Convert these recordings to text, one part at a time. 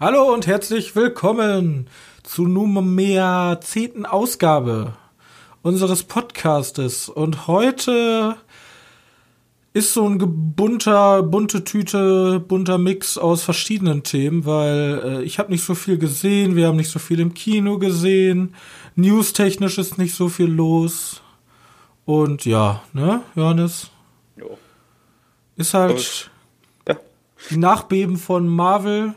Hallo und herzlich willkommen zu nunmehr zehnten Ausgabe unseres Podcastes. Und heute ist so ein bunter, bunte Tüte, bunter Mix aus verschiedenen Themen, weil äh, ich habe nicht so viel gesehen, wir haben nicht so viel im Kino gesehen, newstechnisch ist nicht so viel los. Und ja, ne, Johannes? Jo. Ist halt ja. die Nachbeben von Marvel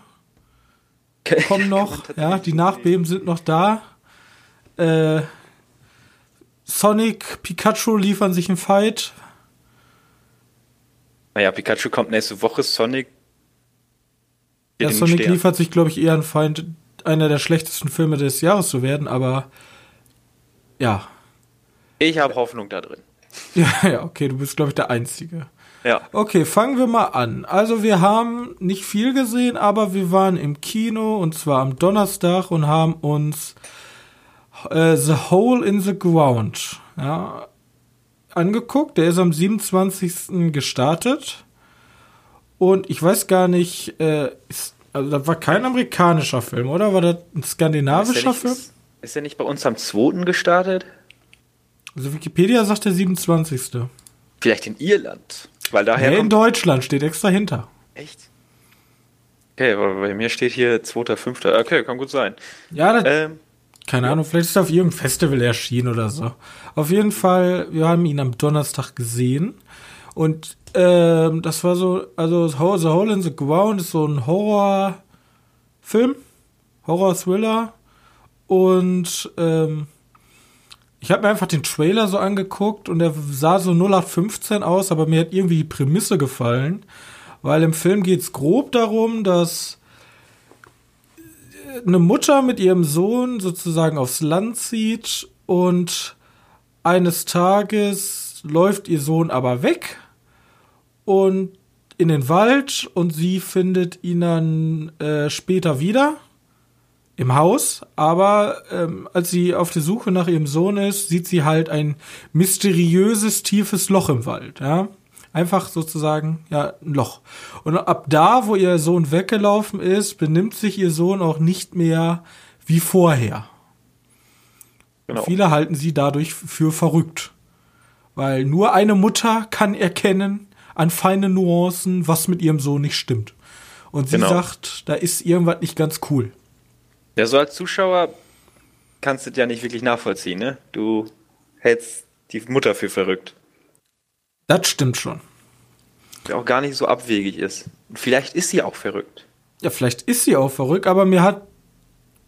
kommen noch, ja, die Nachbeben sind noch da. Äh, Sonic, Pikachu liefern sich einen Fight. Naja, Pikachu kommt nächste Woche, Sonic. Ja, Sonic Stern. liefert sich, glaube ich, eher einen Feind, einer der schlechtesten Filme des Jahres zu werden, aber ja. Ich habe Hoffnung da drin. Ja, ja, okay, du bist, glaube ich, der Einzige. Ja. Okay, fangen wir mal an. Also wir haben nicht viel gesehen, aber wir waren im Kino und zwar am Donnerstag und haben uns äh, The Hole in the Ground ja, angeguckt. Der ist am 27. gestartet. Und ich weiß gar nicht, äh, ist, also das war kein amerikanischer Film, oder? War das ein skandinavischer Film? Ist der nicht bei uns am 2. gestartet? Also Wikipedia sagt der 27. Vielleicht in Irland. Weil daher nee, in Deutschland steht extra hinter. Echt? Okay, bei mir steht hier 2.5. Okay, kann gut sein. Ja, das, ähm, keine ja. Ahnung, vielleicht ist er auf irgendeinem Festival erschienen oder so. Auf jeden Fall, wir haben ihn am Donnerstag gesehen. Und ähm, das war so, also The Hole in the Ground ist so ein Horrorfilm, Horror-Thriller. Und ähm, ich habe mir einfach den Trailer so angeguckt und der sah so 0815 aus, aber mir hat irgendwie die Prämisse gefallen, weil im Film geht es grob darum, dass eine Mutter mit ihrem Sohn sozusagen aufs Land zieht und eines Tages läuft ihr Sohn aber weg und in den Wald und sie findet ihn dann äh, später wieder im Haus, aber ähm, als sie auf der Suche nach ihrem Sohn ist, sieht sie halt ein mysteriöses, tiefes Loch im Wald, ja. Einfach sozusagen, ja, ein Loch. Und ab da, wo ihr Sohn weggelaufen ist, benimmt sich ihr Sohn auch nicht mehr wie vorher. Genau. Viele halten sie dadurch für verrückt. Weil nur eine Mutter kann erkennen an feinen Nuancen, was mit ihrem Sohn nicht stimmt. Und sie genau. sagt, da ist irgendwas nicht ganz cool. Ja, so als Zuschauer kannst du das ja nicht wirklich nachvollziehen, ne? Du hältst die Mutter für verrückt. Das stimmt schon. Der auch gar nicht so abwegig ist. Und vielleicht ist sie auch verrückt. Ja, vielleicht ist sie auch verrückt, aber mir hat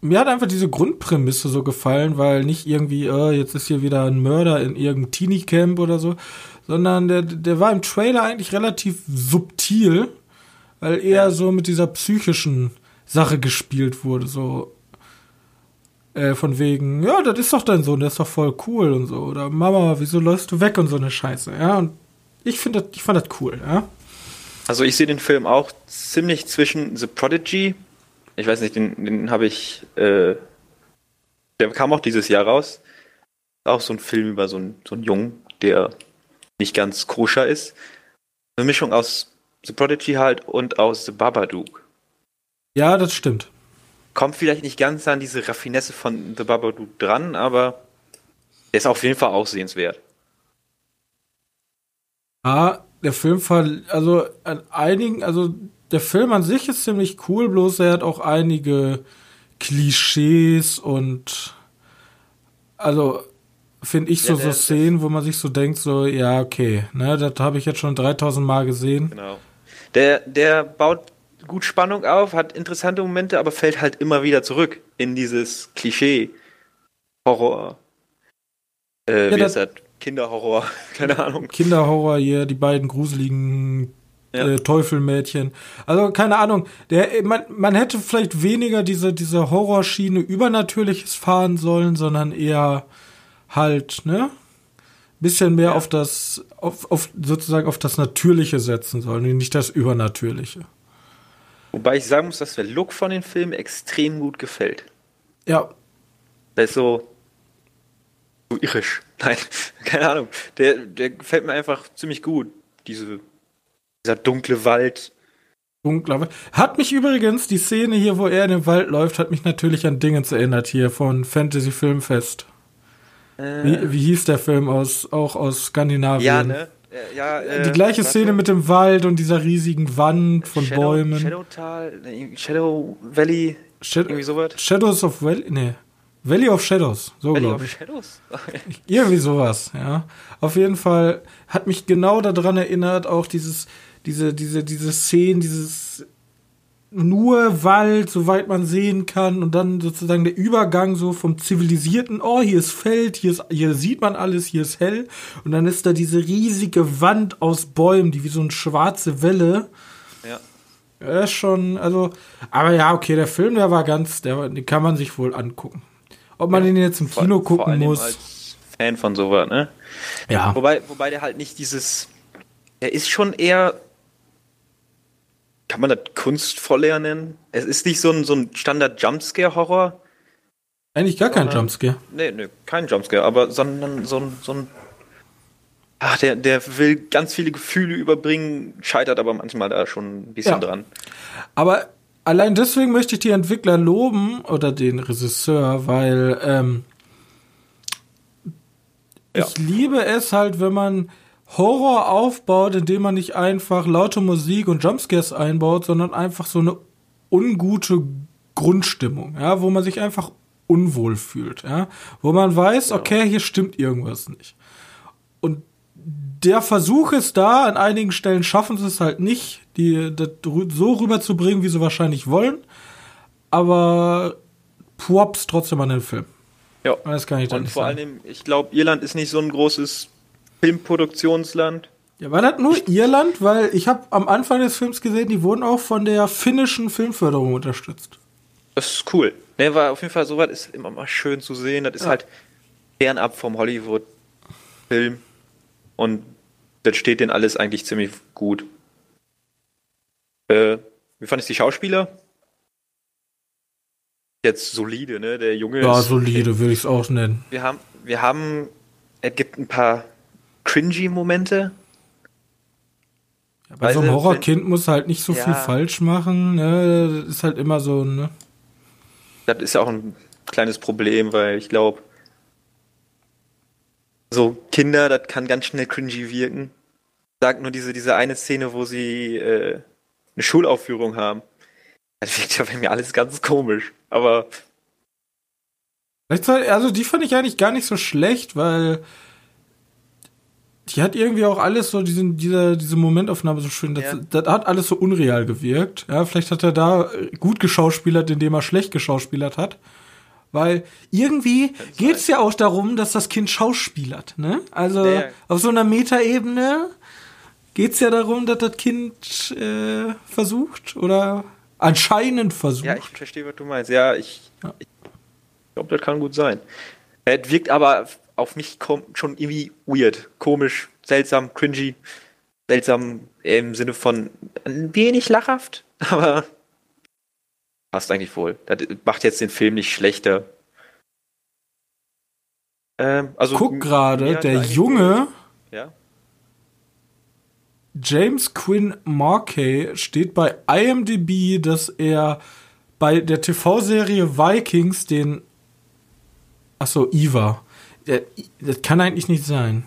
mir hat einfach diese Grundprämisse so gefallen, weil nicht irgendwie, äh, jetzt ist hier wieder ein Mörder in irgendeinem Teenie-Camp oder so, sondern der, der war im Trailer eigentlich relativ subtil, weil eher so mit dieser psychischen Sache gespielt wurde, so äh, von wegen, ja, das ist doch dein Sohn, der ist doch voll cool und so. Oder Mama, wieso läufst du weg und so eine Scheiße, ja. Und ich finde ich fand das cool, ja. Also ich sehe den Film auch ziemlich zwischen The Prodigy. Ich weiß nicht, den, den habe ich, äh, der kam auch dieses Jahr raus. Auch so ein Film über so einen, so einen Jungen, der nicht ganz koscher ist. Eine Mischung aus The Prodigy halt und aus The Babadook. Ja, das stimmt kommt vielleicht nicht ganz an diese Raffinesse von The Babadook dran, aber er ist auf jeden Fall auch sehenswert. Ah, der Film, also an einigen, also der Film an sich ist ziemlich cool, bloß er hat auch einige Klischees und also finde ich so, ja, so Szenen, wo man sich so denkt, so, ja, okay, ne, das habe ich jetzt schon 3000 Mal gesehen. Genau. Der, der baut gut Spannung auf, hat interessante Momente, aber fällt halt immer wieder zurück in dieses Klischee Horror. Äh, ja, wie ist das? Kinderhorror, keine Ahnung. Kinderhorror hier, die beiden gruseligen ja. äh, Teufelmädchen. Also keine Ahnung, der man, man hätte vielleicht weniger diese diese Horrorschiene übernatürliches fahren sollen, sondern eher halt, ne? Bisschen mehr ja. auf das auf, auf sozusagen auf das Natürliche setzen sollen, nicht das Übernatürliche. Wobei ich sagen muss, dass der Look von den Filmen extrem gut gefällt. Ja. Das ist so, so irisch. Nein, keine Ahnung. Der, der gefällt mir einfach ziemlich gut. Diese, dieser dunkle Wald. Dunkler Hat mich übrigens, die Szene hier, wo er in den Wald läuft, hat mich natürlich an Dingens erinnert hier von Fantasy Filmfest. Äh. Wie, wie hieß der Film aus, auch aus Skandinavien? Ja, ne? Ja, äh, die gleiche Szene mit dem Wald und dieser riesigen Wand von Shadow, Bäumen. Shadowtal, Shadow Valley, Shad irgendwie sowas. Shadows of Valley, nee. Valley of Shadows, so glaube ich. Shadows? Irgendwie sowas, ja. Auf jeden Fall hat mich genau daran erinnert, auch dieses, diese, diese, diese Szenen, dieses nur Wald, soweit man sehen kann, und dann sozusagen der Übergang so vom zivilisierten, oh, hier ist Feld, hier, ist, hier sieht man alles, hier ist hell, und dann ist da diese riesige Wand aus Bäumen, die wie so eine schwarze Welle. Ja. Ist schon, also, aber ja, okay, der Film, der war ganz, der, den kann man sich wohl angucken. Ob man ja, den jetzt im Kino vor, gucken vor muss. Als Fan von sowas, ne? Ja. Wobei, wobei der halt nicht dieses. Er ist schon eher. Kann man das kunstvoller nennen? Es ist nicht so ein, so ein Standard-Jumpscare-Horror. Eigentlich gar kein Jumpscare. Nee, nee, kein Jumpscare, aber sondern so ein, so ein Ach, der, der will ganz viele Gefühle überbringen, scheitert aber manchmal da schon ein bisschen ja. dran. Aber allein deswegen möchte ich die Entwickler loben oder den Regisseur, weil ähm, ja. ich liebe es halt, wenn man Horror aufbaut, indem man nicht einfach laute Musik und Jumpscares einbaut, sondern einfach so eine ungute Grundstimmung, ja, wo man sich einfach unwohl fühlt, ja, wo man weiß, okay, hier stimmt irgendwas nicht. Und der Versuch ist da, an einigen Stellen schaffen sie es halt nicht, die das so rüberzubringen, wie sie wahrscheinlich wollen. Aber Props trotzdem an den Film. Ja. Das kann ich dann Und vor allem, ich glaube, Irland ist nicht so ein großes Filmproduktionsland. Ja, war das nur Irland? Weil ich habe am Anfang des Films gesehen, die wurden auch von der finnischen Filmförderung unterstützt. Das ist cool. Ne, war auf jeden Fall sowas ist immer mal schön zu sehen. Das ist ja. halt fernab vom Hollywood-Film. Und das steht denen alles eigentlich ziemlich gut. Äh, wie fandest du die Schauspieler? Jetzt solide, ne? Der Junge Ja, ist, solide, würde ich es auch nennen. Wir haben, wir haben, es gibt ein paar cringy Momente. Ja, bei so einem Horrorkind muss halt nicht so ja, viel falsch machen, ne? Das ist halt immer so, ne? Das ist ja auch ein kleines Problem, weil ich glaube, so Kinder, das kann ganz schnell cringy wirken. Sagt nur diese, diese eine Szene, wo sie äh, eine Schulaufführung haben. Das wirkt ja bei mir alles ganz komisch. Aber. Also die fand ich eigentlich gar nicht so schlecht, weil die hat irgendwie auch alles so, diesen, dieser, diese Momentaufnahme so schön, das, ja. das hat alles so unreal gewirkt. Ja, vielleicht hat er da gut geschauspielert, indem er schlecht geschauspielert hat. Weil irgendwie geht es ja auch darum, dass das Kind schauspielert. Ne? Also ja. auf so einer Metaebene geht es ja darum, dass das Kind äh, versucht oder anscheinend versucht. Ja, ich verstehe, was du meinst. Ja, ich, ja. ich glaube, das kann gut sein. Es wirkt aber auf mich schon irgendwie weird, komisch, seltsam, cringy. Seltsam im Sinne von ein wenig lachhaft, aber Passt eigentlich wohl. Das macht jetzt den Film nicht schlechter. Ähm, also Guck gerade, der Junge. Ja. James Quinn Markey steht bei IMDb, dass er bei der TV-Serie Vikings den. Achso, Eva. Das kann eigentlich nicht sein.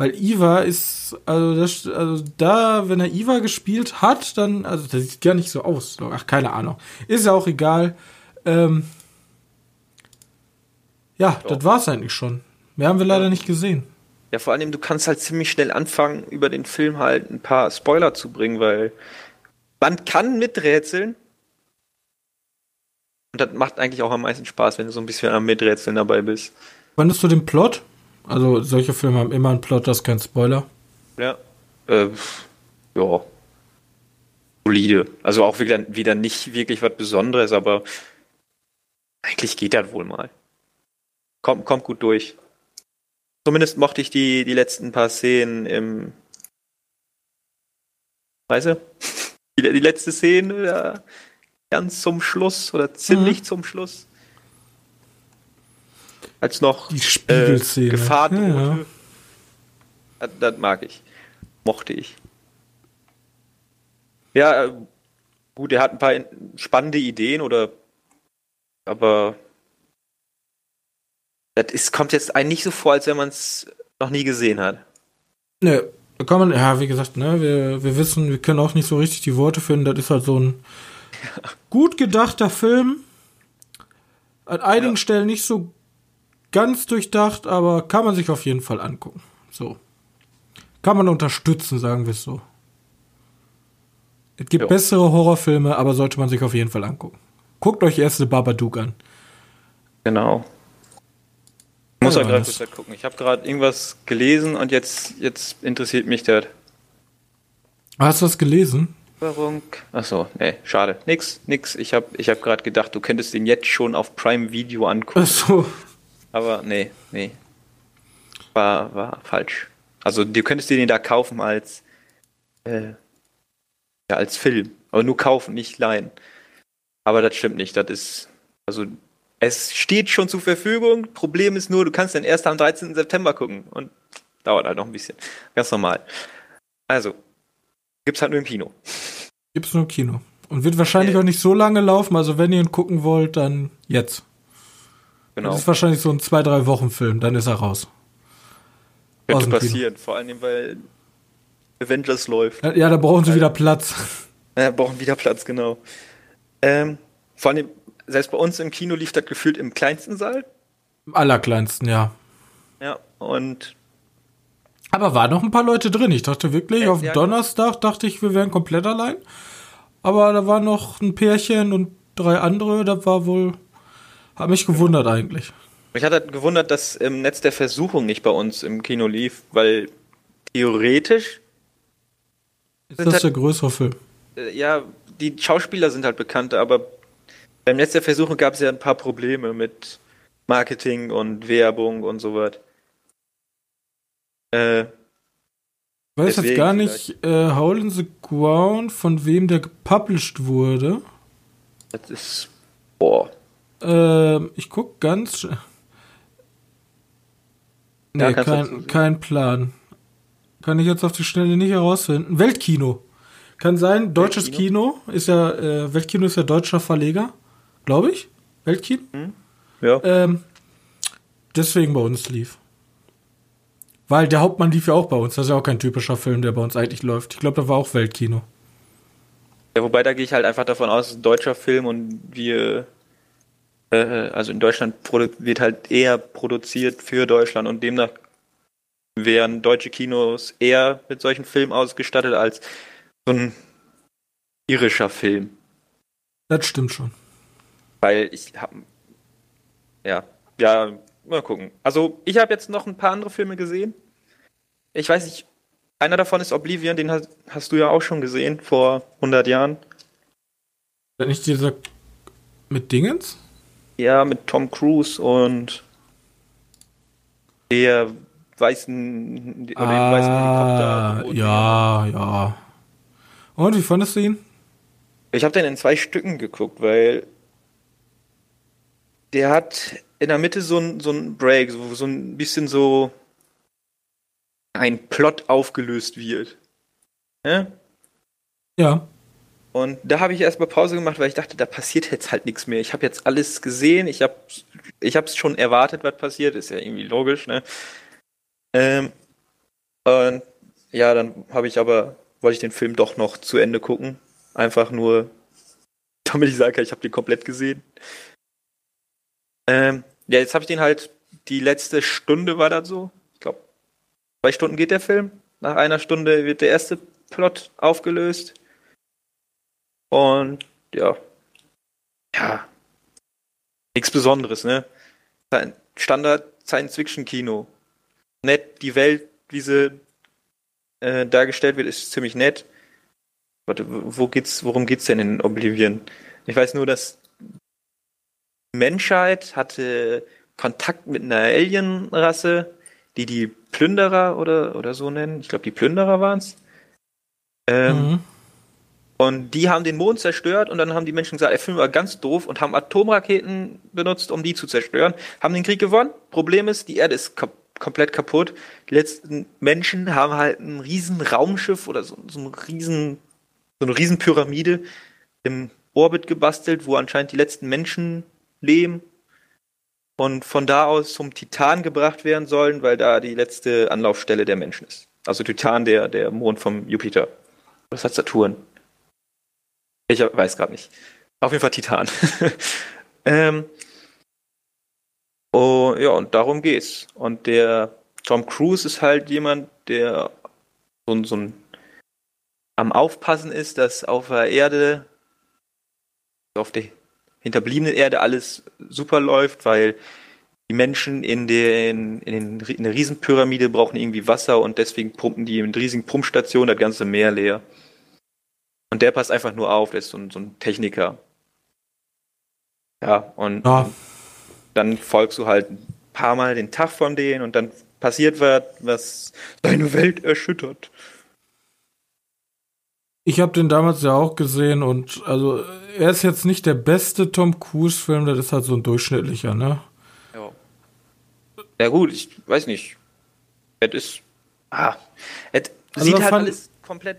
Weil Iva ist, also, das, also da, wenn er Iva gespielt hat, dann, also das sieht gar nicht so aus. Ach, keine Ahnung. Ist ja auch egal. Ähm, ja, Doch. das war's eigentlich schon. Mehr haben wir leider nicht gesehen. Ja, vor allem, du kannst halt ziemlich schnell anfangen, über den Film halt ein paar Spoiler zu bringen, weil man kann miträtseln. Und das macht eigentlich auch am meisten Spaß, wenn du so ein bisschen am Miträtseln dabei bist. Fandest du den Plot? Also solche Filme haben immer einen Plot, das ist kein Spoiler. Ja. Äh, ja. Solide. Also auch wieder, wieder nicht wirklich was Besonderes, aber eigentlich geht das wohl mal. Kommt, kommt gut durch. Zumindest mochte ich die, die letzten paar Szenen im. Weißt du? Die, die letzte Szene ja, ganz zum Schluss oder ziemlich mhm. zum Schluss. als noch Die Spiegelszene. äh, Gefahr. Ja, ja. Das, das mag ich. Mochte ich. Ja, äh, gut, er hat ein paar spannende Ideen oder aber das ist, kommt jetzt einem nicht so vor, als wenn man es noch nie gesehen hat. Ne, da kann man, ja, wie gesagt, ne, wir, wir wissen, wir können auch nicht so richtig die Worte finden. Das ist halt so ein gut gedachter Film. An einigen Ja. Stellen nicht so ganz durchdacht, aber kann man sich auf jeden Fall angucken. So. Kann man unterstützen, sagen wir es so. Es gibt Jo. bessere Horrorfilme, aber sollte man sich auf jeden Fall angucken. Guckt euch erst The Babadook an. Genau. Ich muss Ja, ja gerade kurz gucken. Ich habe gerade irgendwas gelesen und jetzt, jetzt interessiert mich das. Hast du das gelesen? Warum? Achso, nee, schade. Nix, nix. Ich habe ich hab gerade gedacht, du könntest den jetzt schon auf Prime Video angucken. Achso. Aber nee, nee. War, war falsch. Also du könntest dir den da kaufen als äh, ja, als Film. Aber nur kaufen, nicht leihen. Aber das stimmt nicht. Das ist. Also es steht schon zur Verfügung. Problem ist nur, du kannst den erst am 13. September gucken. Und dauert halt noch ein bisschen. Ganz normal. Also, gibt's halt nur im Kino. Gibt's nur im Kino. Und wird wahrscheinlich Äh. auch nicht so lange laufen. Also wenn ihr ihn gucken wollt, dann jetzt. Genau. Das ist wahrscheinlich so ein zwei, drei Wochen Film, dann ist er raus. aus Könnte dem Kino. passieren. Vor allem, weil Avengers läuft. Ja, da brauchen sie wieder Platz. Ja, brauchen wieder Platz, genau. Ähm, vor allem, selbst bei uns im Kino lief das gefühlt im kleinsten Saal. Im allerkleinsten, ja. Ja, und Aber waren noch ein paar Leute drin. Ich dachte wirklich, Ja, auf ja, Donnerstag dachte ich, wir wären komplett allein. Aber da war noch ein Pärchen und drei andere. Das war wohl. Hat mich gewundert eigentlich. mich hat halt gewundert, dass im Netz der Versuchung nicht bei uns im Kino lief, weil theoretisch, Ist das halt- der größere Film? äh, ja, die Schauspieler sind halt bekannt, aber beim Netz der Versuchung gab es ja ein paar Probleme mit Marketing und Werbung und so was. Äh, Ich weiß jetzt gar nicht, äh, Howl in the Ground, von wem der gepublished wurde. das ist, boah, Ähm, ich guck ganz. Nee, Ja, kein, kein Plan. Kann ich jetzt auf die Schnelle nicht herausfinden. Weltkino. Kann sein, deutsches Kino ist ja, äh, Weltkino ist ja deutscher Verleger, glaube ich. Weltkino. ja. Ähm, deswegen bei uns lief. Weil der Hauptmann lief ja auch bei uns. Das ist ja auch kein typischer Film, der bei uns eigentlich läuft. Ich glaube, da war auch Weltkino. Ja, wobei da gehe ich halt einfach davon aus, deutscher Film und wir, äh, also in Deutschland wird halt eher produziert für Deutschland und demnach wären deutsche Kinos eher mit solchen Filmen ausgestattet als so ein irischer Film. Das stimmt schon. Weil ich hab, ja, ja, mal gucken. Also ich habe jetzt noch ein paar andere Filme gesehen. Ich weiß nicht, einer davon ist Oblivion, den hast, hast du ja auch schon gesehen vor 100 Jahren. Ist nicht dieser mit Dingens? Ja, mit Tom Cruise und der weißen, oder dem weißen Ah, Helikopter. ja, ja. Und wie fandest du ihn? Ich habe den in zwei Stücken geguckt, weil der hat in der Mitte so ein, so ein Break, so, so ein bisschen so ein Plot aufgelöst wird. Ne? Ja. Und da habe ich erstmal Pause gemacht, weil ich dachte, da passiert jetzt halt nichts mehr. Ich habe jetzt alles gesehen, ich habe ich es schon erwartet, was passiert, ist ja irgendwie logisch, ne? Ähm, und ja, dann habe ich aber, wollte ich den Film doch noch zu Ende gucken. Einfach nur, damit ich sage, ich habe den komplett gesehen. Ähm, ja, jetzt habe ich den halt, die letzte Stunde war das so. Ich glaube, zwei Stunden geht der Film. Nach einer Stunde wird der erste Plot aufgelöst. Und ja. Ja. Nichts Besonderes, ne? Standard Science-Fiction-Kino. Nett, die Welt, wie sie äh, dargestellt wird, ist ziemlich nett. Warte, wo geht's, worum geht's denn in Oblivion? Ich weiß nur, dass Menschheit hatte Kontakt mit einer Alien-Rasse, die die Plünderer oder, oder so nennen. Ich glaube, die Plünderer waren's. Ähm, Mhm. Und die haben den Mond zerstört und dann haben die Menschen gesagt, der Film war ganz doof und haben Atomraketen benutzt, um die zu zerstören. Haben den Krieg gewonnen. Problem ist, die Erde ist kap komplett kaputt. Die letzten Menschen haben halt ein riesen Raumschiff oder so, so, ein riesen, so eine riesen Pyramide im Orbit gebastelt, wo anscheinend die letzten Menschen leben und von da aus zum Titan gebracht werden sollen, weil da die letzte Anlaufstelle der Menschen ist. Also Titan, der, der Mond vom Jupiter. Was hat Saturn? Ich weiß gerade nicht. Auf jeden Fall Titan. ähm, oh, ja, und darum geht's. Und der Tom Cruise ist halt jemand, der so, so ein am Aufpassen ist, dass auf der Erde, auf der hinterbliebenen Erde alles super läuft, weil die Menschen in, den, in, den, in der Riesenpyramide brauchen irgendwie Wasser und deswegen pumpen die in riesigen Pumpstationen das ganze Meer leer. Und der passt einfach nur auf, der ist so ein, so ein Techniker. Ja, und ja. dann folgst du halt ein paar Mal den Tag von denen und dann passiert was, was deine Welt erschüttert. Ich habe den damals ja auch gesehen und also er ist jetzt nicht der beste Tom Cruise Film, das ist halt so ein durchschnittlicher, ne? Ja. Ja gut, ich weiß nicht. Es ist ah, es also sieht halt alles komplett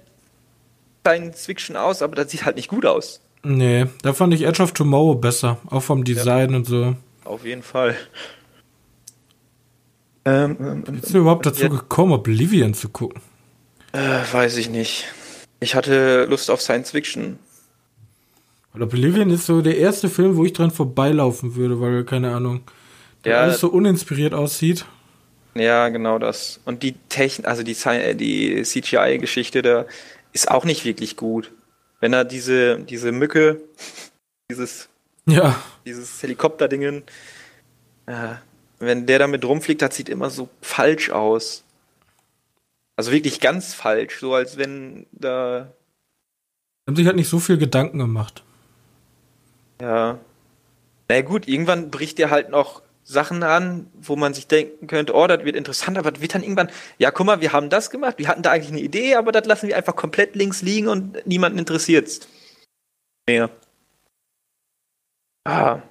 Science Fiction aus, aber das sieht halt nicht gut aus. Nee, da fand ich Edge of Tomorrow besser, auch vom Design ja. und so. Auf jeden Fall. Ähm, ähm, Wie bist du überhaupt dazu ja, gekommen, Oblivion zu gucken? Äh, weiß ich nicht. Ich hatte Lust auf Science Fiction. Weil Oblivion ist so der erste Film, wo ich dran vorbeilaufen würde, weil, keine Ahnung, der ja, alles so uninspiriert aussieht. Ja, genau das. Und die Technik, also die, die CGI-Geschichte da ist auch nicht wirklich gut. Wenn er diese, diese Mücke, dieses, ja. dieses Helikopterdingen, äh, wenn der damit rumfliegt, das sieht immer so falsch aus. Also wirklich ganz falsch, so als wenn da. Haben sich halt nicht so viel Gedanken gemacht. Ja. Na naja, gut, irgendwann bricht der halt noch Sachen an, wo man sich denken könnte, oh, das wird interessant, aber das wird dann irgendwann, ja, guck mal, wir haben das gemacht, wir hatten da eigentlich eine Idee, aber das lassen wir einfach komplett links liegen und niemanden interessiert's. Mehr. Ah.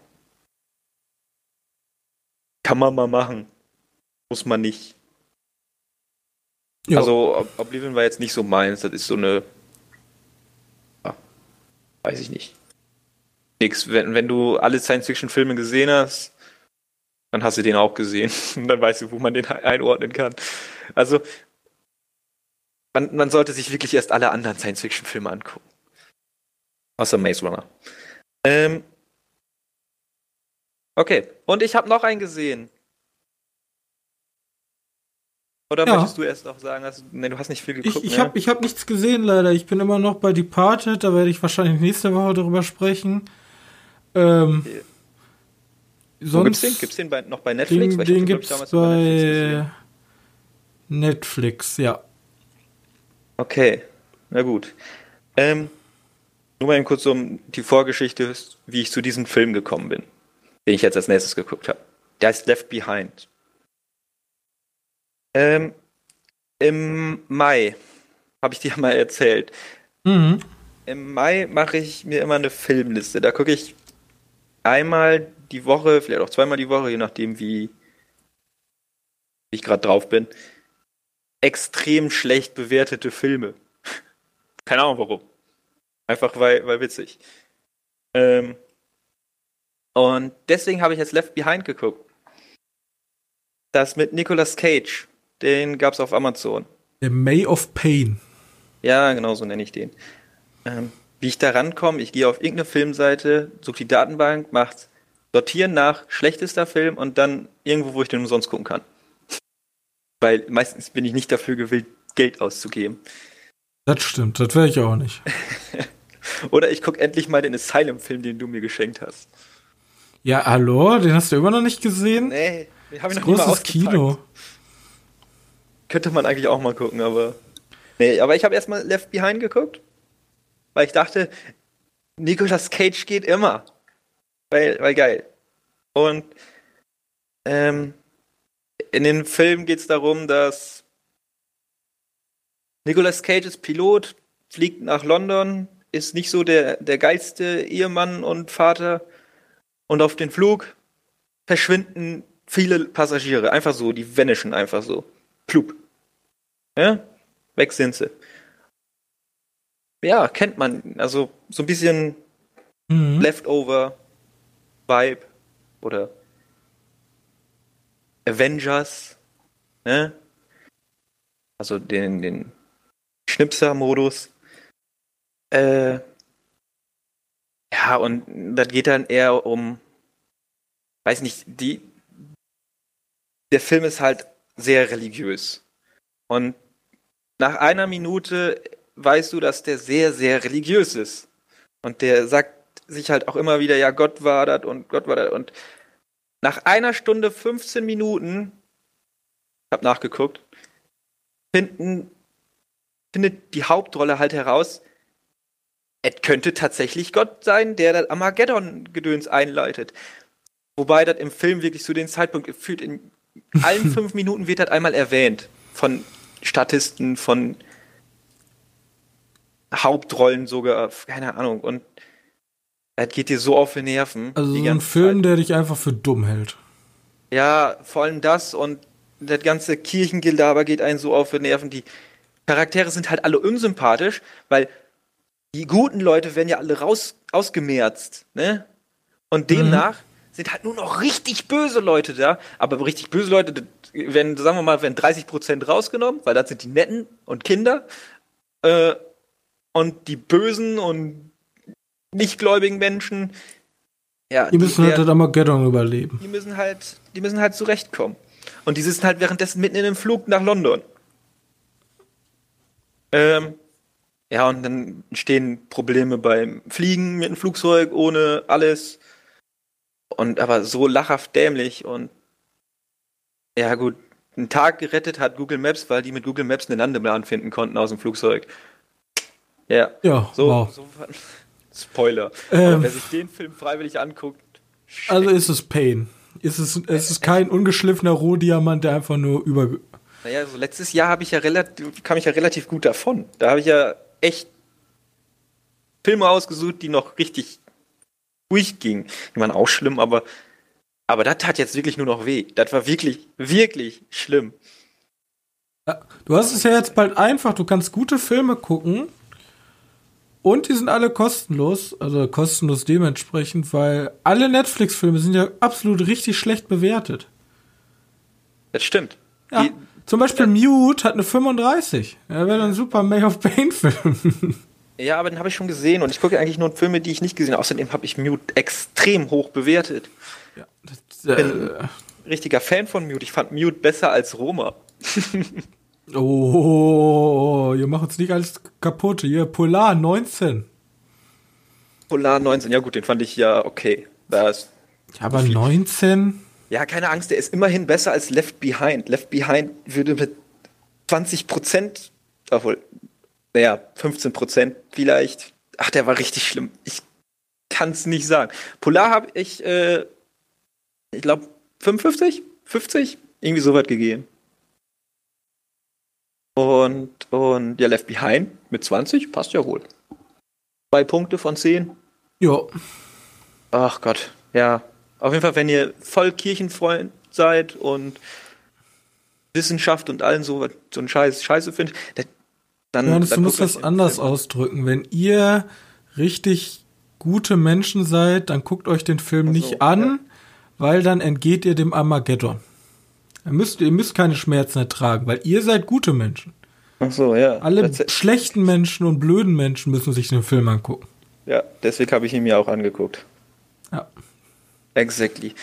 Kann man mal machen. Muss man nicht. Ja. Also, Oblivion war jetzt nicht so meins, das ist so eine. Ja, weiß ich nicht. Nix. Wenn, wenn du alle Science-Fiction-Filme gesehen hast, dann hast du den auch gesehen. Und dann weißt du, wo man den einordnen kann. Also, man, man sollte sich wirklich erst alle anderen Science-Fiction-Filme angucken. Außer Maze Runner. Ähm, okay, und ich habe noch einen gesehen. Oder ja. möchtest du erst noch sagen, dass, nee, du hast nicht viel geguckt? Ich, ich ne? habe hab nichts gesehen, leider. Ich bin immer noch bei Departed, da werde ich wahrscheinlich nächste Woche drüber sprechen. Ähm, okay. Sonst gibt's den? Gibt's den bei, noch bei Netflix? Den, den gibt's bei, bei Netflix, ja. Okay, na gut. Ähm, nur mal eben kurz um die Vorgeschichte, wie ich zu diesem Film gekommen bin, den ich jetzt als nächstes geguckt habe. Der heißt Left Behind. Ähm, Im Mai habe ich dir mal erzählt. Mhm. Im Mai mache ich mir immer eine Filmliste. Da gucke ich einmal die Woche, vielleicht auch zweimal die Woche, je nachdem, wie ich gerade drauf bin, extrem schlecht bewertete Filme. Keine Ahnung warum. Einfach weil, weil witzig. Ähm, und deswegen habe ich jetzt Left Behind geguckt. Das mit Nicolas Cage. Den gab es auf Amazon. Der May of Pain. Ja, genau so nenne ich den. Ähm, wie ich da rankomme, ich gehe auf irgendeine Filmseite, suche die Datenbank, mache sortieren nach schlechtester Film und dann irgendwo, wo ich den umsonst gucken kann. Weil meistens bin ich nicht dafür gewillt, Geld auszugeben. Das stimmt, das wäre ich auch nicht. Oder ich gucke endlich mal den Asylum-Film, den du mir geschenkt hast. Ja, hallo, den hast du immer noch nicht gesehen? Nee, den habe ich das noch großes Kino. Könnte man eigentlich auch mal gucken, aber. Nee, aber ich habe erstmal Left Behind geguckt weil ich dachte, Nicolas Cage geht immer. Weil, weil geil. Und ähm, in dem Film geht es darum, dass Nicolas Cage ist Pilot, fliegt nach London, ist nicht so der, der geilste Ehemann und Vater. Und auf den Flug verschwinden viele Passagiere. Einfach so, die vanishen einfach so. Plup. Ja? Weg sind sie. Ja, kennt man. Also so ein bisschen mhm. Leftover-Vibe oder Avengers. Ne? Also den, den Schnipser-Modus. Äh, ja, und das geht dann eher um, weiß nicht, die, der Film ist halt sehr religiös. Und nach einer Minute weißt du, dass der sehr, sehr religiös ist. Und der sagt sich halt auch immer wieder, ja, Gott war das und Gott war das. Und nach einer Stunde 15 Minuten, ich hab nachgeguckt, finden, findet die Hauptrolle halt heraus, es könnte tatsächlich Gott sein, der das Armageddon-Gedöns einleitet. Wobei das im Film wirklich zu dem Zeitpunkt gefühlt in allen fünf Minuten wird das einmal erwähnt. Von Statisten, von Hauptrollen sogar, keine Ahnung. Und das geht dir so auf die Nerven. Also so ein Film, Zeit. der dich einfach für dumm hält. Ja, vor allem das und das ganze Kirchengelaber geht einen so auf die Nerven. Die Charaktere sind halt alle unsympathisch, weil die guten Leute werden ja alle raus ausgemerzt, ne? Und mhm. demnach mhm. Sind halt nur noch richtig böse Leute da. Aber richtig böse Leute, wenn, sagen wir mal, werden 30 Prozent rausgenommen, weil das sind die Netten und Kinder. Äh, und die bösen und nichtgläubigen Menschen, ja. Die müssen die, halt das Armageddon überleben. Die müssen halt, die müssen halt zurechtkommen. Und die sitzen halt währenddessen mitten in einem Flug nach London. Ähm, ja, und dann entstehen Probleme beim Fliegen mit dem Flugzeug ohne alles. Und aber so lachhaft dämlich und ja gut, einen Tag gerettet hat Google Maps, weil die mit Google Maps eine Landebahn finden konnten aus dem Flugzeug. Ja. Ja, so, wow. so Spoiler. Ähm, wer sich den Film freiwillig anguckt. Also ist es Pain. Ist es, es ist kein ungeschliffener Rohdiamant, der einfach nur über. Naja, so letztes Jahr habe ich ja relativ, kam ich ja relativ gut davon. Da habe ich ja echt Filme ausgesucht, die noch richtig durchgingen. Die waren auch schlimm, aber, aber das tat jetzt wirklich nur noch weh. Das war wirklich, wirklich schlimm. Ja, du hast es ja jetzt bald einfach. Du kannst gute Filme gucken. Und die sind alle kostenlos, also kostenlos dementsprechend, weil alle Netflix-Filme sind ja absolut richtig schlecht bewertet. Das stimmt. Ja. Die, zum Beispiel ja. Mute hat eine 35. Er wäre ein super May of Pain-Film. Ja, aber den habe ich schon gesehen und ich gucke eigentlich nur Filme, die ich nicht gesehen habe. Außerdem habe ich Mute extrem hoch bewertet. Ja, das, äh, bin richtiger Fan von Mute. Ich fand Mute besser als Roma. oh, ihr macht uns nicht alles kaputt. Hier, Polar 19. Polar 19, ja gut, den fand ich ja okay. Das ja, aber 19? Ja, keine Angst, der ist immerhin besser als Left Behind. Left Behind würde mit 20 Prozent, obwohl, naja, 15 Prozent vielleicht. Ach, der war richtig schlimm. Ich kann es nicht sagen. Polar habe ich, äh, ich glaube, 55, 50, irgendwie so weit gegeben. Und, und ja, Left Behind mit 20 passt ja wohl. Zwei Punkte von 10. Ja. Ach Gott, ja. Auf jeden Fall, wenn ihr voll Kirchenfreund seid und Wissenschaft und allen so, so einen Scheiß Scheiße findet, dann. Ja, du musst das anders Film. ausdrücken. Wenn ihr richtig gute Menschen seid, dann guckt euch den Film also, nicht an, ja. weil dann entgeht ihr dem Armageddon. Ihr müsst, ihr müsst keine Schmerzen ertragen, weil ihr seid gute Menschen. Ach so, ja. Alle das schlechten Menschen und blöden Menschen müssen sich den Film angucken. Ja, deswegen habe ich ihn mir auch angeguckt. Ja. Exactly.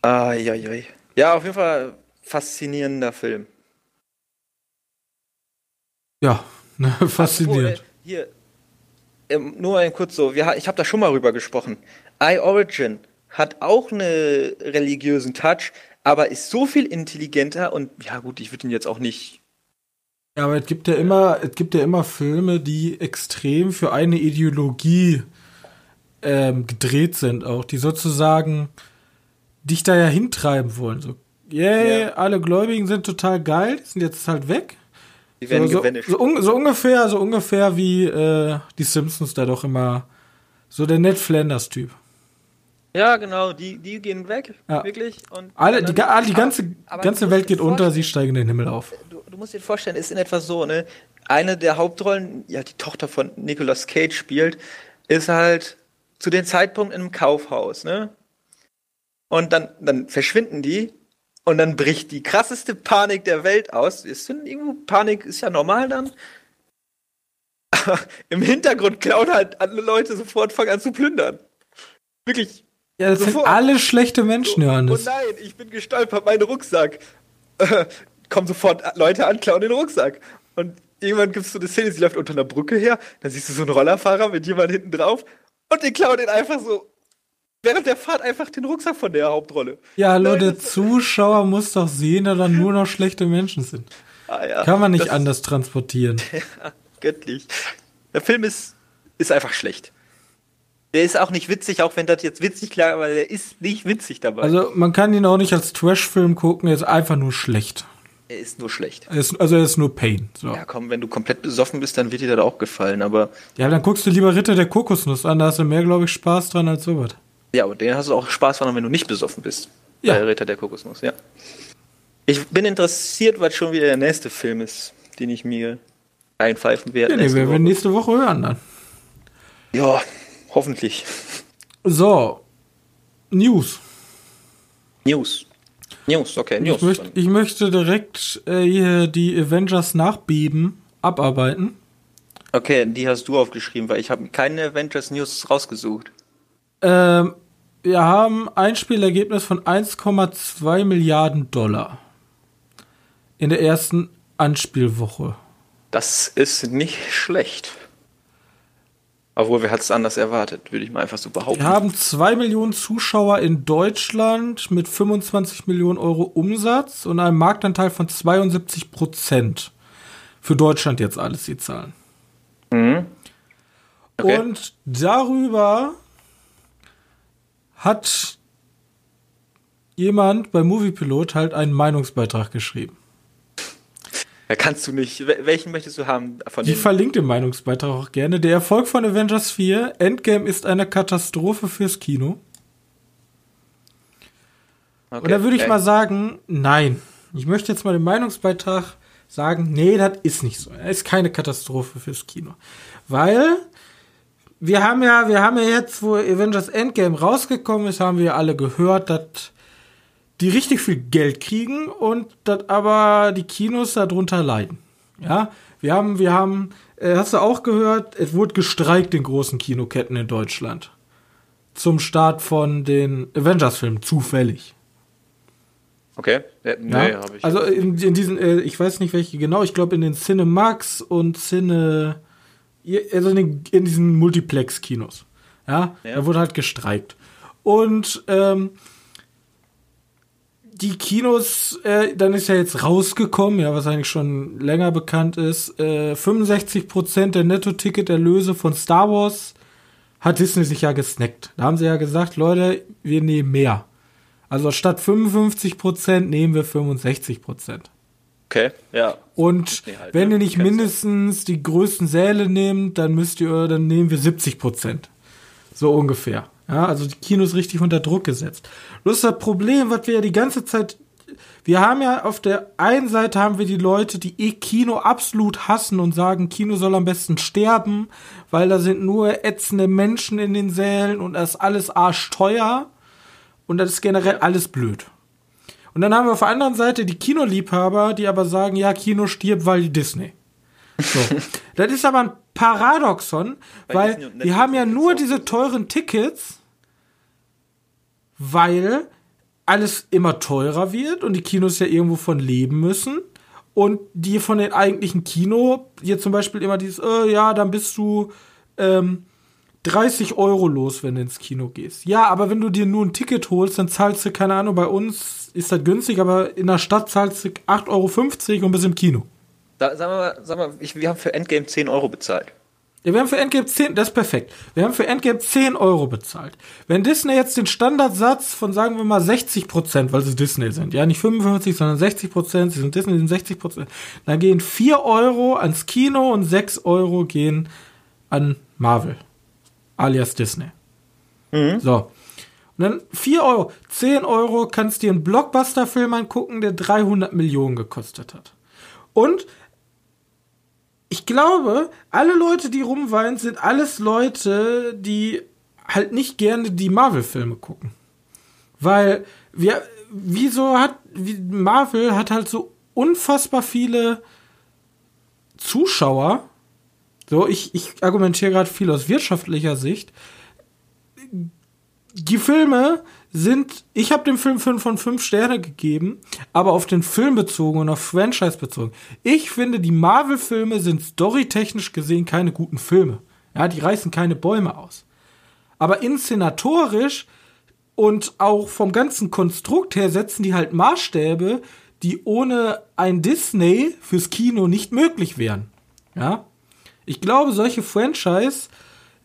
Ah, ja, ja. Ja, auf jeden Fall faszinierender Film. Ja, ne, faszinierend. Oh, äh, hier, ähm, nur ein kurz so, wir, ich habe da schon mal rüber gesprochen. iOrigin hat auch einen religiösen Touch, aber ist so viel intelligenter und ja gut, ich würde ihn jetzt auch nicht. Ja, aber es gibt ja immer, es gibt ja immer Filme, die extrem für eine Ideologie ähm, gedreht sind, auch die sozusagen dich da ja hintreiben wollen. So, yeah, ja. alle Gläubigen sind total geil, sind jetzt halt weg. Die werden so, gevanished. so, un- so ungefähr, so ungefähr wie äh, die Simpsons da doch immer. So der Ned Flanders-Typ. Ja, genau, die, die gehen weg, Ja. wirklich. Und Alle, die, dann- die ganze, aber ganze Welt geht unter, sie steigen in den Himmel auf. Du, du musst dir vorstellen, ist in etwa so, ne? Eine der Hauptrollen, ja, die Tochter von Nicolas Cage spielt, ist halt zu dem Zeitpunkt in einem Kaufhaus, ne? Und dann, dann verschwinden die und dann bricht die krasseste Panik der Welt aus. Ist denn irgendwo Panik ist ja normal dann. Aber im Hintergrund klauen halt alle Leute sofort fangen an zu plündern. Wirklich. Ja, das sind Sofort. alle schlechte Menschen, Oh Johannes. nein, ich bin gestolpert, mein Rucksack. Äh, kommen sofort Leute an, klauen den Rucksack. Und irgendwann gibt es so eine Szene, sie läuft unter einer Brücke her, dann siehst du so einen Rollerfahrer mit jemand hinten drauf und die klauen den einfach so während der Fahrt einfach den Rucksack von der Hauptrolle. Ja, hallo, Nein, der Zuschauer muss doch sehen, dass da nur noch schlechte Menschen sind. Ah, ja, Kann man nicht das anders transportieren. Göttlich. Der Film ist, ist einfach schlecht. Der ist auch nicht witzig, auch wenn das jetzt witzig klar, aber der ist nicht witzig dabei. Also, man kann ihn auch nicht als Trash-Film gucken, er ist einfach nur schlecht. er ist nur schlecht. Er ist, also, er ist nur Pain. So. Ja, komm, wenn du komplett besoffen bist, dann wird dir das auch gefallen, aber Ja, dann guckst du lieber Ritter der Kokosnuss an, da hast du mehr, glaube ich, Spaß dran als sowas. Ja, und den hast du auch Spaß dran, wenn du nicht besoffen bist. Ja. Bei Ritter der Kokosnuss, ja. Ich bin interessiert, was schon wieder der nächste Film ist, den ich mir reinpfeifen werde. Ja, nächste werden wir nächste Woche hören dann. ja, hoffentlich. So. News. News. News, okay, News. Ich, möcht, ich möchte direkt äh, hier die Avengers Nachbeben abarbeiten. Okay, die hast du aufgeschrieben, weil ich habe keine Avengers News rausgesucht. Ähm, wir haben ein Spielergebnis von 1,2 Milliarden Dollar in der ersten Anspielwoche. Das ist nicht schlecht. Obwohl, wer hat es anders erwartet, würde ich mal einfach so behaupten. Wir haben 2 Millionen Zuschauer in Deutschland mit 25 Millionen Euro Umsatz und einem Marktanteil von 72 Prozent. Für Deutschland jetzt alles die Zahlen. Mhm. Okay. Und darüber hat jemand bei Moviepilot halt einen Meinungsbeitrag geschrieben. Ja, kannst du nicht. Wel- Welchen möchtest du haben von Ich den verlinke den Meinungsbeitrag auch gerne. Der Erfolg von Avengers 4, Endgame ist eine Katastrophe fürs Kino. Okay, Und da würde ich okay. mal sagen, nein. Ich möchte jetzt mal den Meinungsbeitrag sagen, nee, das ist nicht so. Er ist keine Katastrophe fürs Kino. Weil wir haben ja, wir haben ja jetzt, wo Avengers Endgame rausgekommen ist, haben wir alle gehört, dass die richtig viel Geld kriegen und dass aber die Kinos darunter leiden. Ja, wir haben, wir haben, äh, hast du auch gehört, es wurde gestreikt in großen Kinoketten in Deutschland. Zum Start von den Avengers-Filmen, zufällig. Okay. Ja? nee, habe ich. also in, in diesen, äh, ich weiß nicht welche genau, ich glaube in den Cinemax und Cine, also in, in diesen Multiplex-Kinos. Ja? Ja. da wurde halt gestreikt. Und ähm, die Kinos, äh, dann ist ja jetzt rausgekommen, ja, was eigentlich schon länger bekannt ist, äh, 65% der Netto-Ticket-Erlöse von Star Wars hat Disney sich ja gesnackt. Da haben sie ja gesagt, Leute, wir nehmen mehr. Also statt 55% nehmen wir 65%. Okay, ja. Und Nee, halt, wenn ne? ihr nicht mindestens die größten Säle nehmt, dann müsst ihr, dann nehmen wir 70 Prozent. So ungefähr. Ja, also die Kinos richtig unter Druck gesetzt. Bloß das Problem, was wir ja die ganze Zeit, wir haben ja auf der einen Seite haben wir die Leute, die eh Kino absolut hassen und sagen, Kino soll am besten sterben, weil da sind nur ätzende Menschen in den Sälen und das ist alles arschteuer und das ist generell alles blöd. Und dann haben wir auf der anderen Seite die Kinoliebhaber, die aber sagen, ja, Kino stirbt, weil die Disney. So. das ist aber ein Paradoxon, Weil weil Netflix haben ja nur diese teuren Tickets, weil alles immer teurer wird und die Kinos ja irgendwo von leben müssen. Und die von den eigentlichen Kino, hier zum Beispiel immer dieses, äh, ja, dann bist du ähm, 30 Euro los, wenn du ins Kino gehst. Ja, aber wenn du dir nur ein Ticket holst, dann zahlst du, keine Ahnung, bei uns ist das günstig, aber in der Stadt zahlst du 8,50 Euro und bist im Kino. Da, sag mal, sag mal ich, wir haben für Endgame 10 Euro bezahlt. Ja, wir haben für Endgame 10, das ist perfekt. Wir haben für Endgame 10 Euro bezahlt. Wenn Disney jetzt den Standardsatz von, sagen wir mal, 60 Prozent, weil sie Disney sind, ja, nicht 55, sondern 60 Prozent, sie sind Disney, sind 60 Prozent, dann gehen 4 Euro ans Kino und 6 Euro gehen an Marvel. Alias Disney. Mhm. So. Und dann 4 Euro, 10 Euro kannst dir einen Blockbuster-Film angucken, der 300 Millionen gekostet hat. Und ich glaube, alle Leute, die rumweinen, sind alles Leute, die halt nicht gerne die Marvel-Filme gucken. Weil wir, wieso hat, wie, Marvel hat halt so unfassbar viele Zuschauer. So, ich, ich argumentiere gerade viel aus wirtschaftlicher Sicht. Die Filme sind, ich habe dem Film 5 von 5 Sterne gegeben, aber auf den Film bezogen und auf Franchise bezogen. Ich finde, die Marvel-Filme sind storytechnisch gesehen keine guten Filme. Ja, die reißen keine Bäume aus. Aber inszenatorisch und auch vom ganzen Konstrukt her setzen die halt Maßstäbe, die ohne ein Disney fürs Kino nicht möglich wären. Ja? Ich glaube, solche Franchise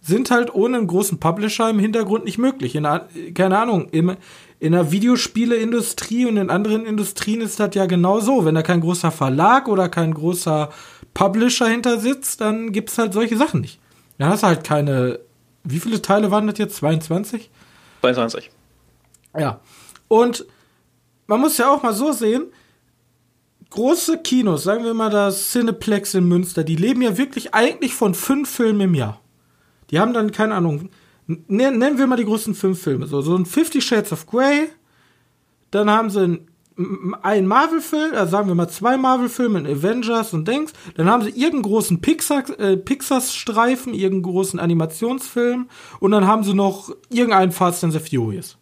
sind halt ohne einen großen Publisher im Hintergrund nicht möglich. In keine Ahnung, im, in der Videospieleindustrie und in anderen Industrien ist das ja genau so. Wenn da kein großer Verlag oder kein großer Publisher hinter sitzt, dann gibt's halt solche Sachen nicht. Dann hast du halt keine. Wie viele Teile waren das jetzt? 22? 22. Ja. Und man muss ja auch mal so sehen, große Kinos, sagen wir mal das Cineplex in Münster, die leben ja wirklich eigentlich von fünf Filmen im Jahr. Die haben dann, keine Ahnung, nennen wir mal die großen fünf Filme. So, so ein Fifty Shades of Grey, dann haben sie einen, Marvel-Film, also sagen wir mal zwei Marvel-Filme, Avengers und Dings. Dann haben sie irgendeinen großen Pixar, äh, Pixar-Streifen, irgendeinen großen Animationsfilm und dann haben sie noch irgendeinen Fast and the Furious.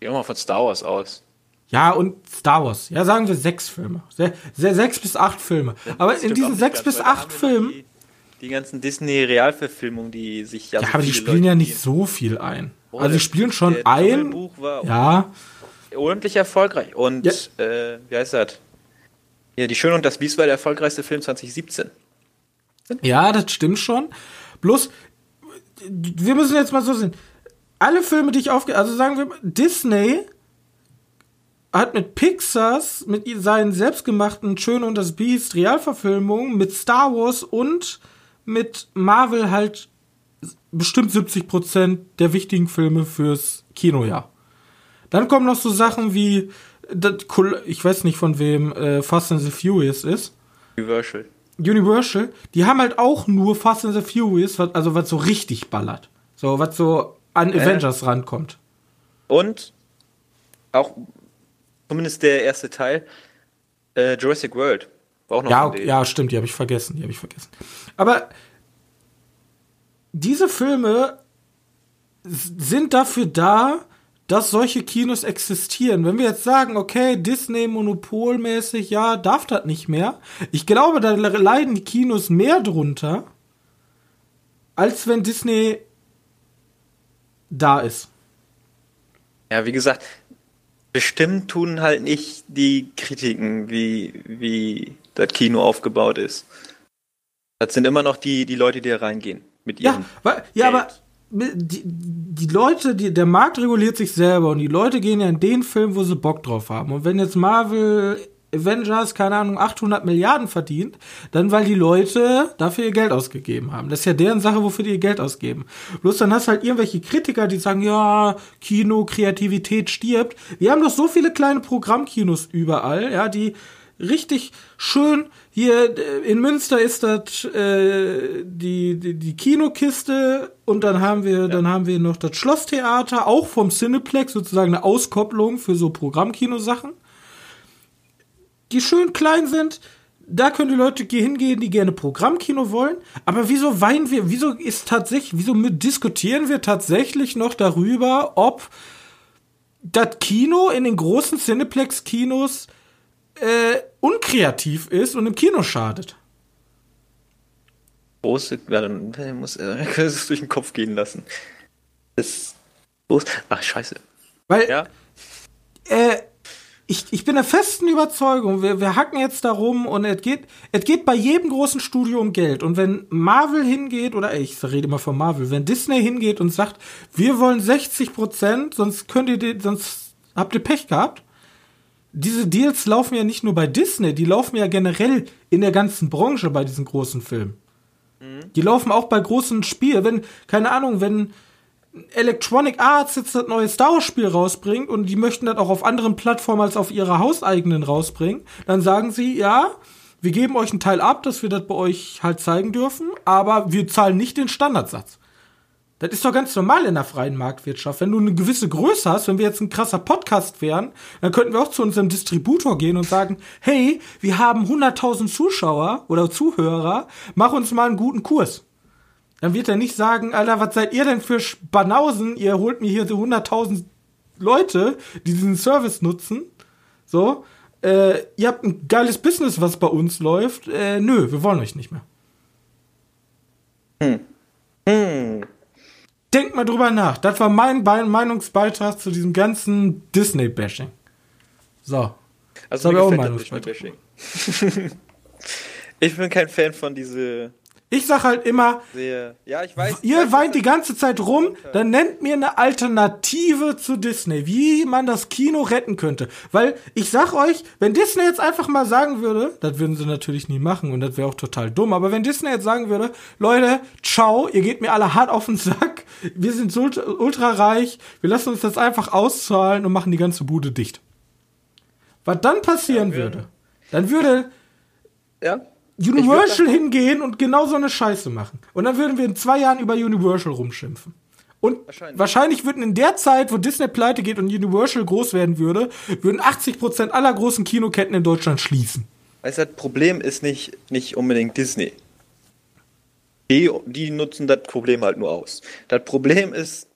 Gehen wir mal von Star Wars aus. Ja, und Star Wars. Ja, sagen wir sechs Filme. Se se sechs bis acht Filme. Aber in diesen sechs bis acht Filmen die ganzen Disney-Realverfilmungen, die sich ja. Ja, so aber die spielen Leute ja nicht so viel ein. Oh, also die spielen schon ein. Buch war ja. Ordentlich erfolgreich. Und ja. äh, wie heißt das? Ja, Die Schöne und das Biest war der erfolgreichste Film 2017. Ja, das stimmt schon. Bloß, wir müssen jetzt mal so sehen. Alle Filme, die ich aufge... Also sagen wir, Disney hat mit Pixars, mit seinen selbstgemachten Schöne und das Biest Realverfilmungen, mit Star Wars und mit Marvel halt bestimmt 70% der wichtigen Filme fürs Kinojahr. Dann kommen noch so Sachen wie, ich weiß nicht von wem äh, Fast and the Furious ist. Universal. Universal, die haben halt auch nur Fast and the Furious, also was so richtig ballert. So, was so an äh. Avengers rankommt. Und auch zumindest der erste Teil, äh, Jurassic World. War auch noch ja, ja, stimmt, die habe ich vergessen, die habe ich vergessen. Aber diese Filme sind dafür da, dass solche Kinos existieren. Wenn wir jetzt sagen, okay, Disney monopolmäßig, ja, darf das nicht mehr. Ich glaube, da leiden die Kinos mehr drunter, als wenn Disney da ist. Ja, wie gesagt, bestimmt tun halt nicht die Kritiken, wie, wie das Kino aufgebaut ist. Das sind immer noch die, die Leute, die da reingehen. Mit ihrem ja, weil, ja aber die, die Leute, die, der Markt reguliert sich selber und die Leute gehen ja in den Film, wo sie Bock drauf haben. Und wenn jetzt Marvel Avengers, keine Ahnung, 800 Milliarden verdient, dann weil die Leute dafür ihr Geld ausgegeben haben. Das ist ja deren Sache, wofür die ihr Geld ausgeben. Bloß dann hast du halt irgendwelche Kritiker, die sagen, ja, Kino, Kreativität stirbt. Wir haben doch so viele kleine Programmkinos überall, ja, die richtig schön hier äh, in Münster ist das äh, die, die die Kinokiste und dann haben wir ja. dann haben wir noch das Schlosstheater auch vom Cineplex sozusagen eine Auskopplung für so Programmkinosachen die schön klein sind. Da können die Leute hingehen, die gerne Programmkino wollen. Aber wieso weinen wir? Wieso ist tatsächlich, wieso diskutieren wir tatsächlich noch darüber, ob das Kino in den großen Cineplex-Kinos äh, unkreativ ist und im Kino schadet? Große, ja, dann muss äh, es durch den Kopf gehen lassen. Das, ach scheiße. Weil, ja. äh, ich, ich bin der festen Überzeugung, wir, wir hacken jetzt darum und es geht, es geht bei jedem großen Studio um Geld. Und wenn Marvel hingeht, oder ich rede immer von Marvel, wenn Disney hingeht und sagt, wir wollen 60 Prozent, sonst könnt ihr, sonst habt ihr Pech gehabt. Diese Deals laufen ja nicht nur bei Disney, die laufen ja generell in der ganzen Branche bei diesen großen Filmen. Mhm. Die laufen auch bei großen Spielen. Wenn, keine Ahnung, wenn, Electronic Arts jetzt das neue Star Wars Spiel rausbringt und die möchten das auch auf anderen Plattformen als auf ihrer hauseigenen rausbringen, dann sagen sie, ja, wir geben euch einen Teil ab, dass wir das bei euch halt zeigen dürfen, aber wir zahlen nicht den Standardsatz. Das ist doch ganz normal in der freien Marktwirtschaft. Wenn du eine gewisse Größe hast, wenn wir jetzt ein krasser Podcast wären, dann könnten wir auch zu unserem Distributor gehen und sagen, hey, wir haben 100.000 Zuschauer oder Zuhörer, mach uns mal einen guten Kurs. Dann wird er nicht sagen, Alter, was seid ihr denn für Banausen? Ihr holt mir hier so 100.000 Leute, die diesen Service nutzen. So, äh, ihr habt ein geiles Business, was bei uns läuft. Äh, nö, wir wollen euch nicht mehr. Hm. Hm. Denkt mal drüber nach. Das war mein Be Meinungsbeitrag zu diesem ganzen Disney-Bashing. So. Also das mir gefällt das Disney-Bashing. ich bin kein Fan von diese ich sag halt immer. Ja, ich weiß, ihr weiß, weint die ganze Zeit rum, dann nennt mir eine Alternative zu Disney, wie man das Kino retten könnte. Weil ich sag euch, wenn Disney jetzt einfach mal sagen würde, das würden sie natürlich nie machen und das wäre auch total dumm, aber wenn Disney jetzt sagen würde, Leute, ciao, ihr geht mir alle hart auf den Sack, wir sind so ultra reich, wir lassen uns das einfach auszahlen und machen die ganze Bude dicht. Was dann passieren ja, würde, dann würde ja Universal hingehen und genau so eine Scheiße machen. Und dann würden wir in zwei Jahren über Universal rumschimpfen. Und wahrscheinlich. wahrscheinlich, würden in der Zeit, wo Disney pleite geht und Universal groß werden würde, würden 80% aller großen Kinoketten in Deutschland schließen. Weißt du, das Problem ist nicht, nicht unbedingt Disney. Die, die nutzen das Problem halt nur aus. Das Problem ist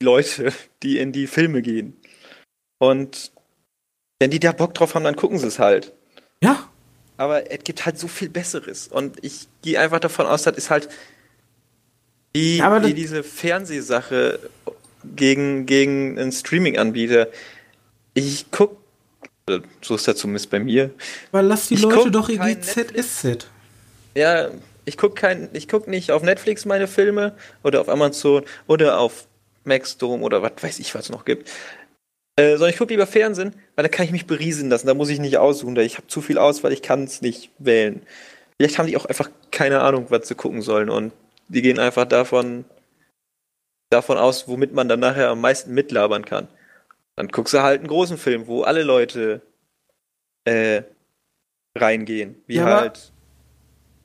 die Leute, die in die Filme gehen. Und wenn die da Bock drauf haben, dann gucken sie es halt. Ja aber es gibt halt so viel Besseres. Und ich gehe einfach davon aus, das ist halt wie, ja, wie diese Fernsehsache gegen, gegen einen Streaming-Anbieter. Ich guck, so ist das zumindest bei mir. Aber lass die ich Leute doch ihr GZSZ. Ja, ich guck kein, ich guck nicht auf Netflix meine Filme oder auf Amazon oder auf Maxdome oder was weiß ich, was es noch gibt. Äh, sondern ich gucke lieber Fernsehen, weil da kann ich mich beriesen lassen. Da muss ich nicht aussuchen. Da ich habe zu viel aus, weil ich kann es nicht wählen. Vielleicht haben die auch einfach keine Ahnung, was sie gucken sollen. Und die gehen einfach davon, davon aus, womit man dann nachher am meisten mitlabern kann. Dann guckst du halt einen großen Film, wo alle Leute äh, reingehen. Wie ja, halt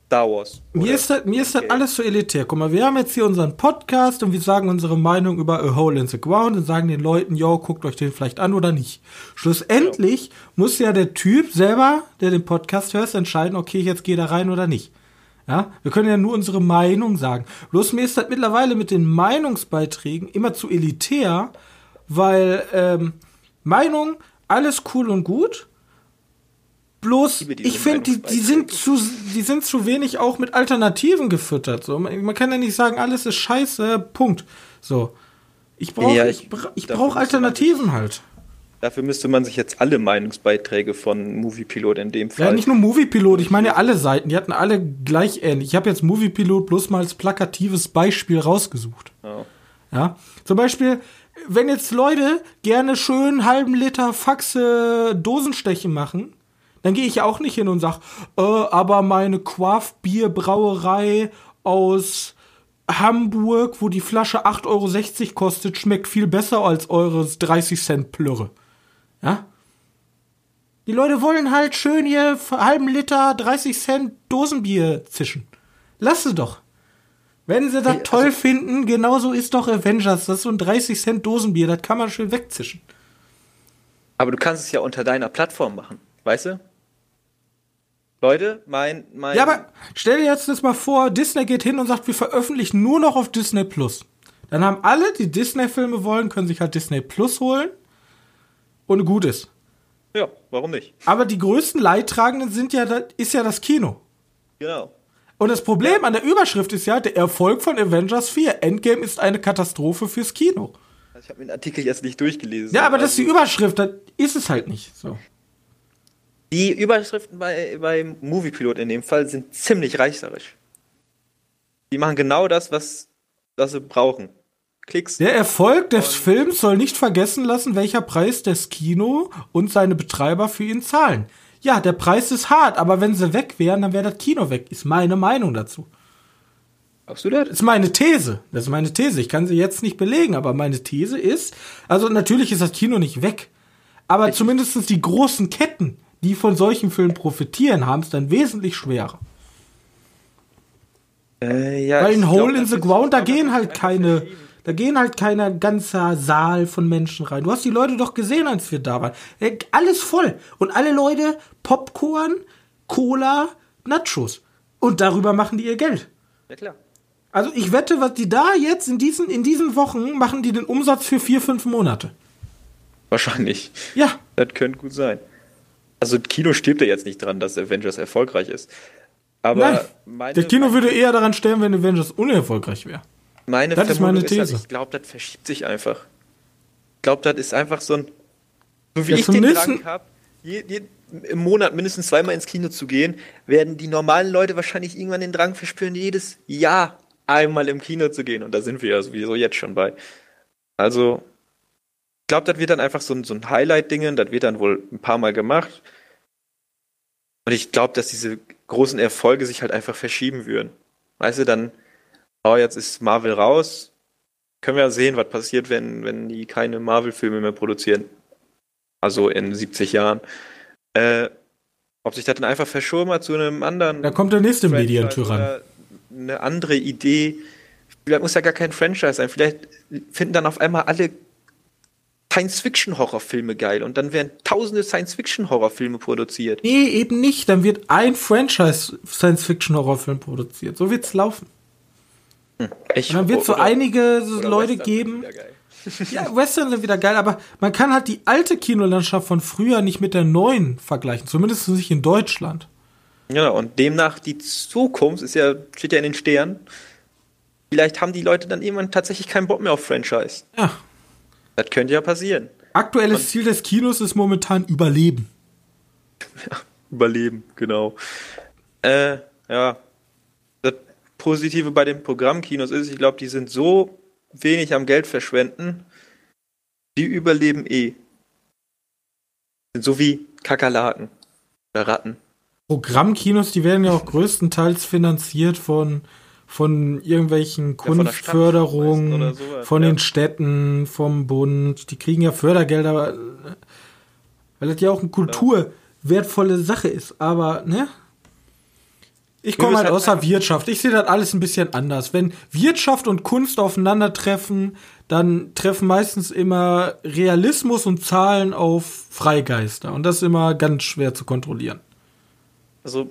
Star Wars. Mir ist, das, mir ist das alles so elitär. Guck mal, wir haben jetzt hier unseren Podcast und wir sagen unsere Meinung über A Hole in the Ground und sagen den Leuten, yo, guckt euch den vielleicht an oder nicht. Schlussendlich genau. muss ja der Typ selber, der den Podcast hört, entscheiden, okay, jetzt gehe da rein oder nicht. Ja, wir können ja nur unsere Meinung sagen. Bloß mir ist das mittlerweile mit den Meinungsbeiträgen immer zu elitär, weil ähm, Meinung, alles cool und gut, Bloß, ich finde, die, die, sind zu, die sind zu wenig auch mit Alternativen gefüttert. So. Man, man kann ja nicht sagen, alles ist scheiße, Punkt. So. Ich brauche ja, ich, ich brauch Alternativen halt. Dafür müsste man sich jetzt alle Meinungsbeiträge von Moviepilot in dem Fall. Ja, nicht nur Moviepilot, ich meine ja alle Seiten, die hatten alle gleich ähnlich. Ich habe jetzt Moviepilot bloß mal als plakatives Beispiel rausgesucht. Oh. Ja, zum Beispiel, wenn jetzt Leute gerne schön halben Liter Faxe Dosenstechen machen, dann gehe ich auch nicht hin und sage, äh, aber meine Quaff-Bierbrauerei aus Hamburg, wo die Flasche 8,60 Euro kostet, schmeckt viel besser als eures 30 Cent Plürre. Ja? Die Leute wollen halt schön hier halben Liter 30 Cent Dosenbier zischen. Lass es doch. Wenn sie das hey, toll also finden, genauso ist doch Avengers. Das ist so ein 30 Cent Dosenbier, das kann man schön wegzischen. Aber du kannst es ja unter deiner Plattform machen, weißt du? Leute, mein, mein. Ja, aber stell dir jetzt das mal vor, Disney geht hin und sagt, wir veröffentlichen nur noch auf Disney Plus. Dann haben alle, die Disney-Filme wollen, können sich halt Disney Plus holen und gut ist. Ja, warum nicht? Aber die größten Leidtragenden sind ja, ist ja das Kino. Genau. Und das Problem an der Überschrift ist ja, der Erfolg von Avengers 4. Endgame ist eine Katastrophe fürs Kino. Also ich habe den Artikel jetzt nicht durchgelesen. Ja, aber das ist die Also Überschrift, das ist es halt nicht. So. Die Überschriften bei, bei Moviepilot in dem Fall sind ziemlich reißerisch. Die machen genau das, was, was sie brauchen. Klicks. Der Erfolg des Films soll nicht vergessen lassen, welcher Preis das Kino und seine Betreiber für ihn zahlen. Ja, der Preis ist hart, aber wenn sie weg wären, dann wäre das Kino weg. Ist meine Meinung dazu. Glaubst du das? Das ist meine These. Das ist meine These. Ich kann sie jetzt nicht belegen, aber meine These ist, also natürlich ist das Kino nicht weg, aber zumindest die großen Ketten, die von solchen Filmen profitieren, haben es dann wesentlich schwerer. Äh, ja, Weil in Hole in the Ground, da ich glaub, gehen halt keine, da gehen halt keiner ganzer Saal von Menschen rein. Du hast die Leute doch gesehen, als wir da waren. Äh, Alles voll. Und alle Leute Popcorn, Cola, Nachos. Und darüber machen die ihr Geld. Ja, klar. Also ich wette, was die da jetzt in diesen, in diesen Wochen machen die den Umsatz für vier, fünf Monate. Wahrscheinlich. Ja. Das könnte gut sein. Also Kino stirbt ja jetzt nicht dran, dass Avengers erfolgreich ist. Aber Nein. Der Kino würde eher daran sterben, wenn Avengers unerfolgreich wäre. meine das ist meine These. halt, ich glaube, das verschiebt sich einfach. Ich glaube, das ist einfach so ein. So wie Ja, ich den Drang habe, im Monat mindestens zweimal ins Kino zu gehen, werden die normalen Leute wahrscheinlich irgendwann den Drang verspüren, jedes Jahr einmal im Kino zu gehen. Und da sind wir ja sowieso jetzt schon bei. Also, glaube, das wird dann einfach so ein, so ein Highlight-Dingen, das wird dann wohl ein paar Mal gemacht. Und ich glaube, dass diese großen Erfolge sich halt einfach verschieben würden. Weißt du, dann, oh, jetzt ist Marvel raus. Können wir ja sehen, was passiert, wenn, wenn die keine Marvel-Filme mehr produzieren. Also in 70 Jahren. Äh, ob sich das dann einfach verschoben hat zu einem anderen. Da kommt der nächste Medientyrann. Eine andere Idee. Vielleicht muss ja gar kein Franchise sein. Vielleicht finden dann auf einmal alle Science-Fiction-Horrorfilme geil und dann werden tausende Science-Fiction-Horrorfilme produziert. Nee, eben nicht. Dann wird ein Franchise Science-Fiction-Horrorfilm produziert. So wird's laufen. Ich, Und dann wird so einige Leute Western geben. Ja, Western sind wieder geil, aber man kann halt die alte Kinolandschaft von früher nicht mit der neuen vergleichen. Zumindest nicht in Deutschland. Ja, und demnach die Zukunft ist ja, steht ja in den Sternen. Vielleicht haben die Leute dann irgendwann tatsächlich keinen Bock mehr auf Franchise. Ja. Das könnte ja passieren. Aktuelles Ziel des Kinos ist momentan Überleben. Überleben, genau. Äh, ja. Das Positive bei den Programmkinos ist, ich glaube, die sind so wenig am Geld verschwenden, die überleben eh. Sind so wie Kakerlaken oder Ratten. Programmkinos, die werden ja auch größtenteils finanziert von, von irgendwelchen von Kunstförderungen, oder sowas, von ja. den Städten, vom Bund. Die kriegen ja Fördergelder, äh, weil das ja auch eine kulturwertvolle Sache ist. Aber, ne? Ich komme halt halt aus der Wirtschaft. Ich sehe das alles ein bisschen anders. Wenn Wirtschaft und Kunst aufeinandertreffen, dann treffen meistens immer Realismus und Zahlen auf Freigeister. Und das ist immer ganz schwer zu kontrollieren. Also,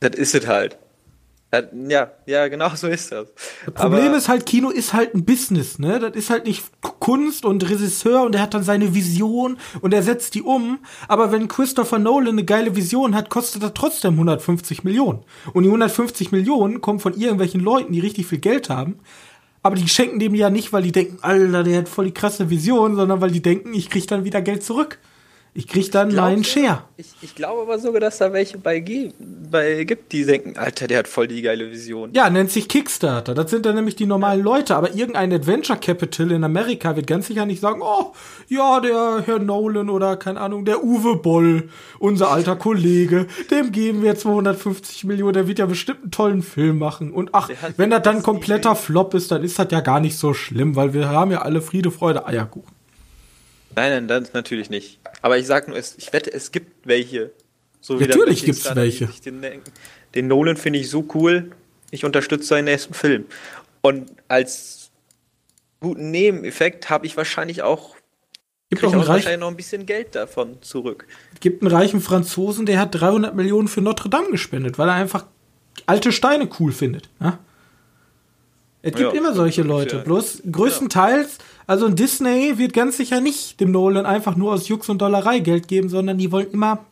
das ist es halt. Das, ja, ja, genau so ist das. Das Problem Aber- ist halt, Kino ist halt ein Business, ne? Das ist halt nicht Kunst und Regisseur und er hat dann seine Vision und er setzt die um. Aber wenn Christopher Nolan eine geile Vision hat, kostet das trotzdem 150 Millionen. Und die 150 Millionen kommen von irgendwelchen Leuten, die richtig viel Geld haben. Aber die schenken dem ja nicht, weil die denken, Alter, der hat voll die krasse Vision, sondern weil die denken, ich krieg dann wieder Geld zurück. Ich krieg dann meinen Glaubst du? Share. Ich, ich glaube aber sogar, dass da welche bei, G bei gibt, die denken, Alter, der hat voll die geile Vision. Ja, nennt sich Kickstarter. Das sind dann nämlich die normalen Leute. Aber irgendein Adventure Capital in Amerika wird ganz sicher nicht sagen, oh, ja, der Herr Nolan oder, keine Ahnung, der Uwe Boll, unser alter Kollege, dem geben wir 250 Millionen, der wird ja bestimmt einen tollen Film machen. Und ach, wenn das dann kompletter Flop ist, dann ist das ja gar nicht so schlimm, weil wir haben ja alle Friede, Freude, Eierkuchen. Nein, nein, das natürlich nicht. Aber ich sag nur, es, ich wette, es gibt welche. So Natürlich Kickstarter, die welche. Den, den Nolan finde ich so cool, ich unterstütze seinen nächsten Film. Und als guten Nebeneffekt habe ich wahrscheinlich auch, Gibt auch auch reich, wahrscheinlich noch ein bisschen Geld davon zurück. gibt einen reichen Franzosen, der hat 300 Millionen für Notre Dame gespendet, weil er einfach alte Steine cool findet. Ja? Es gibt Ja, immer solche Leute. ja- Bloß größtenteils, also ein Disney wird ganz sicher nicht dem Nolan einfach nur aus Jux und Dollerei Geld geben, sondern die wollen immer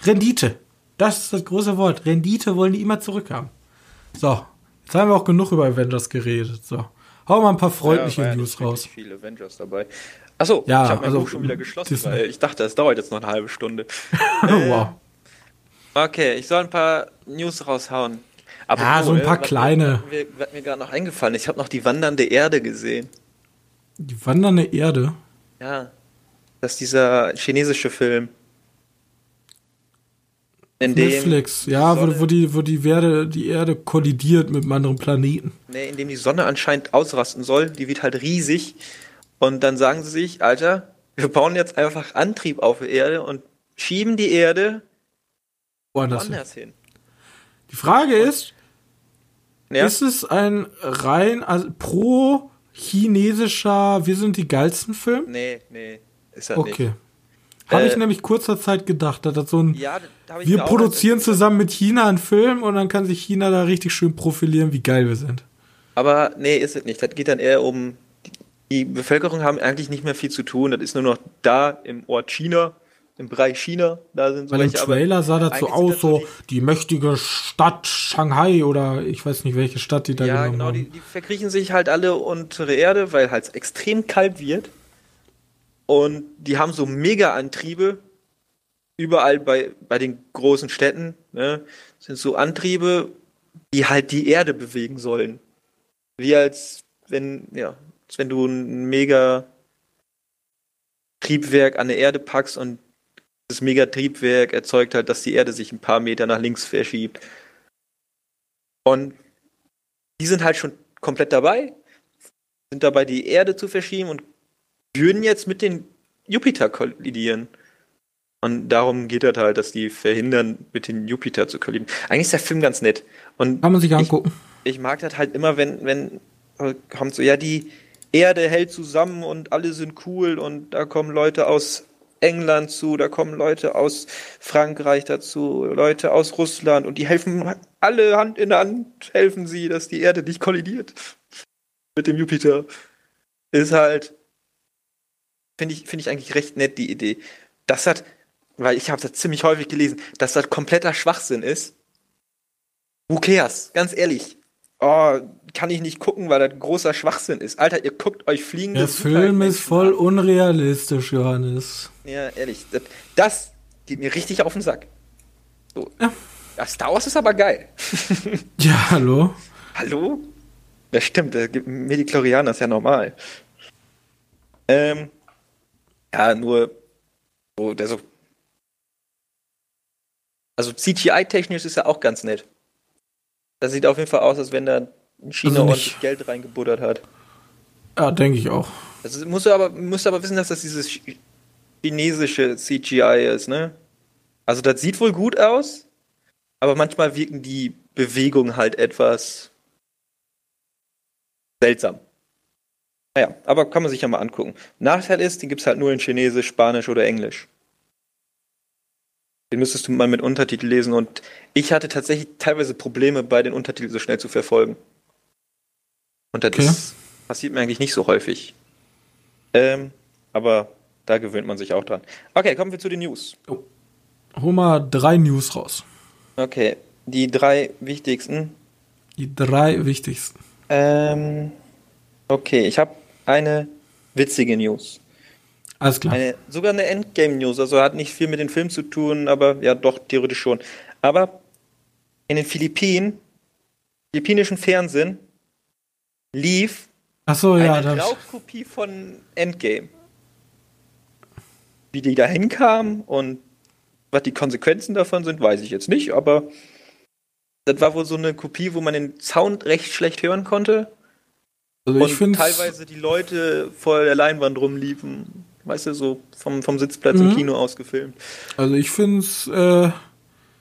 Rendite. Das ist das große Wort. Rendite wollen die immer zurückhaben. So, jetzt haben wir auch genug über Avengers geredet. So, hau mal ein paar freundliche ja, News ja raus. viele Avengers dabei. Achso, ja, ich habe mein also, Buch schon wieder geschlossen, weil ich dachte, es dauert jetzt noch eine halbe Stunde. wow. Okay, ich soll ein paar News raushauen. Aber ja, so ein paar was kleine. Mir, was mir, mir gerade noch eingefallen Ich habe noch die wandernde Erde gesehen. Die wandernde Erde? Ja. Das ist dieser chinesische Film. In Netflix, ja, wo, wo, die, wo die, Erde, die Erde kollidiert mit einem anderen Planeten. Nee, in dem die Sonne anscheinend ausrasten soll. Die wird halt riesig. Und dann sagen sie sich, Alter, wir bauen jetzt einfach Antrieb auf der Erde und schieben die Erde woanders, hin. hin. Die Frage ist, ja. ist es ein rein also pro chinesischer Wir sind die geilsten Film? Nee, nee, ist er okay. nicht. Okay. Habe äh, ich nämlich kurzer Zeit gedacht, dass das so ein ja, da wir produzieren zusammen mit China einen Film und dann kann sich China da richtig schön profilieren, wie geil wir sind. Aber nee, ist es nicht. Das geht dann eher um die Bevölkerung haben eigentlich nicht mehr viel zu tun. Das ist nur noch da im Ort China im Bereich China, da sind so Weil im Trailer sah das so aus, so die, die, mächtige Stadt Shanghai oder ich weiß nicht, welche Stadt die da ja, genau, haben. Die, die verkriechen sich halt alle unter der Erde, weil halt extrem kalt wird. Und die haben so Mega-Antriebe überall bei, bei den großen Städten. Ne, sind so Antriebe, die halt die Erde bewegen sollen. Wie als wenn, ja, als wenn du ein mega Triebwerk an der Erde packst und das Megatriebwerk erzeugt halt, dass die Erde sich ein paar Meter nach links verschiebt. Und die sind halt schon komplett dabei, sind dabei, die Erde zu verschieben und würden jetzt mit den Jupiter kollidieren. Und darum geht das halt, dass die verhindern, mit den Jupiter zu kollidieren. Eigentlich ist der Film ganz nett. Und Kann man sich angucken. Ich, ich mag das halt immer, wenn, wenn kommt so, ja, die Erde hält zusammen und alle sind cool und da kommen Leute aus England zu, da kommen Leute aus Frankreich dazu, Leute aus Russland und die helfen alle Hand in Hand, helfen sie, dass die Erde nicht kollidiert mit dem Jupiter. Ist halt, finde ich, finde ich eigentlich recht nett, die Idee. Das hat, weil ich habe das ziemlich häufig gelesen, dass das kompletter Schwachsinn ist. Who cares? Ganz ehrlich oh, kann ich nicht gucken, weil das großer Schwachsinn ist. Alter, ihr guckt euch fliegende Der Film ist voll an. unrealistisch, Johannes. Ja, ehrlich. Das, das, geht mir richtig auf den Sack. So. Ja. ja Star Wars ist aber geil. ja, hallo? Hallo? Ja, stimmt. Mediklorianer ist ja normal. Ähm, ja, nur so, der so. Also CGI-technisch ist ja auch ganz nett. Das sieht auf jeden Fall aus, als wenn da China also ordentlich Geld reingebuttert hat. Ja, denke ich auch. Also musst du aber, musst aber wissen, dass das dieses chinesische CGI ist, ne? Also das sieht wohl gut aus, aber manchmal wirken die Bewegungen halt etwas seltsam. Naja, aber kann man sich ja mal angucken. Nachteil ist, die gibt es halt nur in Chinesisch, Spanisch oder Englisch. Den müsstest du mal mit Untertitel lesen und ich hatte tatsächlich teilweise Probleme, bei den Untertiteln so schnell zu verfolgen. Und das okay. ist, passiert mir eigentlich nicht so häufig. Ähm, aber da gewöhnt man sich auch dran. Okay, kommen wir zu den News. Oh. Hol mal drei News raus. Okay, die drei wichtigsten. Die drei wichtigsten. Ähm, okay, ich habe eine witzige News. Alles klar. Eine, sogar eine Endgame-News, also hat nicht viel mit dem Film zu tun, aber ja, doch, theoretisch schon. Aber in den Philippinen, philippinischen Fernsehen, lief so, ja, eine Raubkopie von Endgame. Wie die da hinkamen und was die Konsequenzen davon sind, weiß ich jetzt nicht, aber das war wohl so eine Kopie, wo man den Sound recht schlecht hören konnte. Also ich und teilweise die Leute vor der Leinwand rumliefen. Weißt du, so vom, vom Sitzplatz mhm. im Kino ausgefilmt. Also ich finde es äh,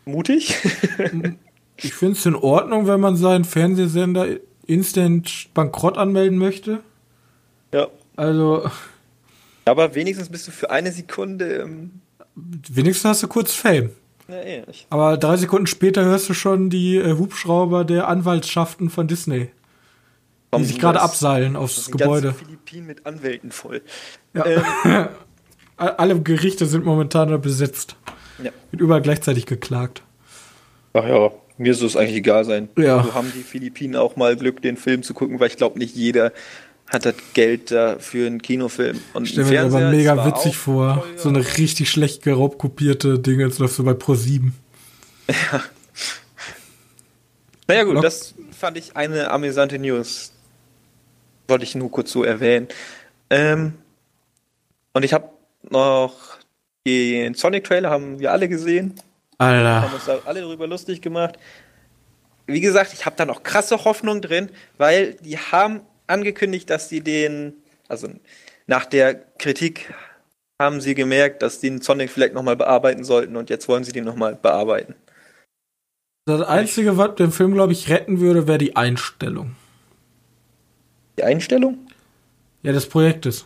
mutig. ich finde es in Ordnung, wenn man seinen Fernsehsender instant bankrott anmelden möchte. Ja. Also. Aber wenigstens bist du für eine Sekunde. Ähm wenigstens hast du kurz Fame. Ja, eh. Aber drei Sekunden später hörst du schon die äh, Hubschrauber der Anwaltschaften von Disney die sich gerade abseilen aufs das Gebäude. Ganze Philippinen mit Anwälten voll. Ja. Ähm, Alle Gerichte sind momentan besetzt. Ja. Wird überall gleichzeitig geklagt. Ach ja, Mir soll es eigentlich egal sein. Ja. So haben die Philippinen auch mal Glück, den Film zu gucken, weil ich glaube, nicht jeder hat das Geld da für einen Kinofilm. Und Ich stelle mir das aber mega witzig vor. So eine richtig schlecht geraubkopierte Dinge, jetzt läuft so bei Pro 7. Naja gut, Lock- das fand ich eine amüsante News. Wollte ich nur kurz so erwähnen. Ähm, und ich habe noch den Sonic-Trailer, haben wir alle gesehen. Haben Alter. uns da alle darüber lustig gemacht. Wie gesagt, ich habe da noch krasse Hoffnung drin, weil die haben angekündigt, dass sie den, also nach der Kritik haben sie gemerkt, dass die den Sonic vielleicht nochmal bearbeiten sollten und jetzt wollen sie den nochmal bearbeiten. Das Einzige, was den Film, glaube ich, retten würde, wäre die Einstellung. Die Einstellung? Ja, des Projektes.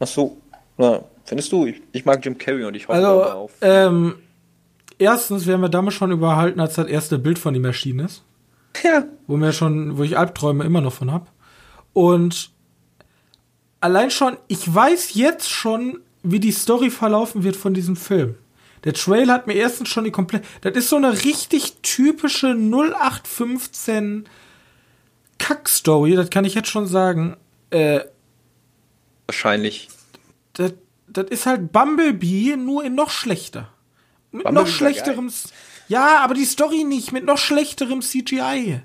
Ach so. Na, findest du? Ich, ich mag Jim Carrey und ich hoffe Also, auf. ähm, erstens werden wir damals schon überhalten, als das erste Bild von ihm erschienen ist. Ja. wo mir schon, wo ich Albträume immer noch von hab. Und allein schon, ich weiß jetzt schon, wie die Story verlaufen wird von diesem Film. Der Trailer hat mir erstens schon die komplett. Das ist so eine richtig typische 0815 Kack-Story, das kann ich jetzt schon sagen. Äh, Wahrscheinlich. das, das ist halt Bumblebee, nur in noch schlechter. Mit Bumblebee noch schlechterem. Ja, aber die Story nicht, mit noch schlechterem CGI.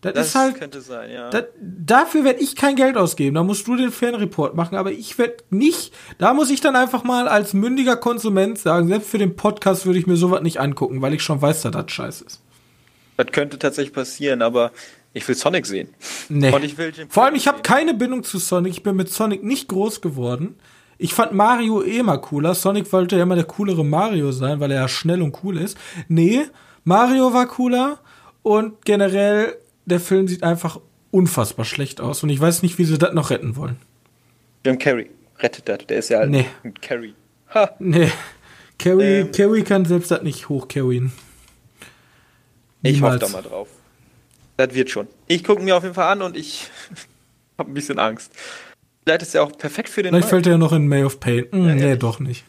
Das, Das ist halt. könnte sein, ja. Da, dafür werde ich kein Geld ausgeben. Da musst du den Fanreport machen. Aber ich werde nicht. Da muss ich dann einfach mal als mündiger Konsument sagen, selbst für den Podcast würde ich mir sowas nicht angucken, weil ich schon weiß, dass das scheiße ist. das könnte tatsächlich passieren, aber ich will Sonic sehen. Nee. Will Vor allem, ich habe keine Bindung zu Sonic. Ich bin mit Sonic nicht groß geworden. Ich fand Mario eh immer cooler. Sonic wollte ja immer der coolere Mario sein, weil er ja schnell und cool ist. Nee, Mario war cooler und generell, der Film sieht einfach unfassbar schlecht aus und ich weiß nicht, wie sie das noch retten wollen. Jim Carrey rettet das. Der ist ja Nee. ein Carrey. Ha. Nee. Carrie, Ähm. Carrie kann selbst das nicht hochcarryen. Ich hoffe da mal drauf. Das wird schon. Ich gucke mir auf jeden Fall an und ich habe ein bisschen Angst. Vielleicht ist er auch perfekt für den Vielleicht Markt. fällt er ja noch in May of Pain. Hm, Ja, nee, ehrlich. doch nicht.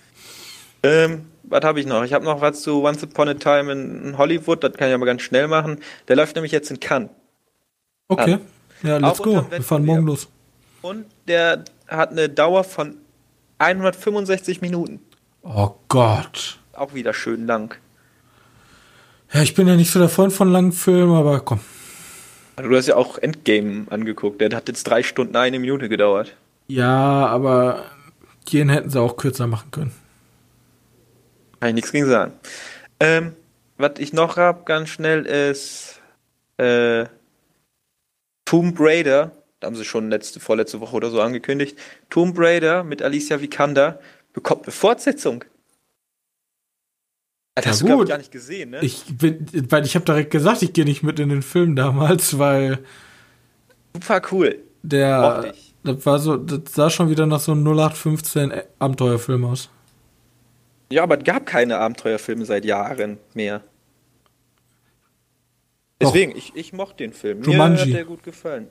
Ähm, was habe ich noch? Ich habe noch was zu Once Upon a Time in Hollywood. Das kann ich aber ganz schnell machen. Der läuft nämlich jetzt in Cannes. Okay. Ja, let's Auch go. Wir fahren morgen los. Und der hat eine Dauer von 165 Minuten. Oh Gott. Auch wieder schön lang. Ja, ich bin ja nicht so der Freund von langen Filmen, aber komm. Also du hast ja auch Endgame angeguckt. Der hat jetzt drei Stunden eine Minute gedauert. Ja, aber den hätten sie auch kürzer machen können. Kann ich nichts gegen sagen. Ähm, was ich noch hab, ganz schnell, ist äh, Tomb Raider. Da haben sie schon letzte, vorletzte Woche oder so angekündigt. Tomb Raider mit Alicia Vikander bekommt eine Fortsetzung. Das Ja, hast du, glaube ich, gar nicht gesehen, ne? Ich bin, weil ich habe direkt gesagt, ich gehe nicht mit in den Film damals, weil Super cool. der. Das war so, das sah schon wieder nach so einem 0815 Abenteuerfilm aus. Ja, aber es gab keine Abenteuerfilme seit Jahren mehr. Deswegen, ich, ich mochte den Film. Mir Jumanji. hat der gut gefallen.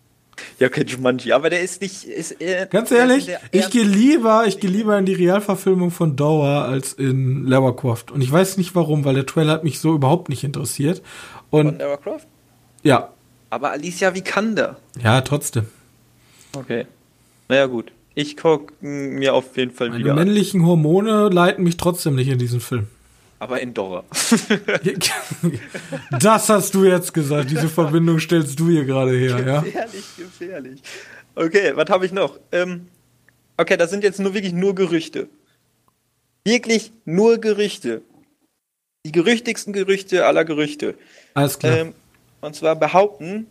ja, okay, Jumanji, aber der ist nicht. Ist, äh, Ganz ehrlich, ich gehe lieber, ich gehe lieber in die Realverfilmung von Dauer als in Lovercroft. Und ich weiß nicht warum, weil der Trailer hat mich so überhaupt nicht interessiert. von Und Lara Croft. ja, Aber Alicia Vikander. ja, trotzdem. Okay. Naja, gut. Ich gucke mir auf jeden Fall Meine wieder an. männlichen Hormone leiten mich trotzdem nicht in diesen Film. Aber in Dora. Das hast du jetzt gesagt. Diese Verbindung stellst du hier gerade her, ja? Gefährlich, gefährlich. Okay, was habe ich noch? Ähm, okay, das sind jetzt nur wirklich nur Gerüchte. Wirklich nur Gerüchte. Die gerüchtigsten Gerüchte aller Gerüchte. Alles klar. Ähm, und zwar behaupten,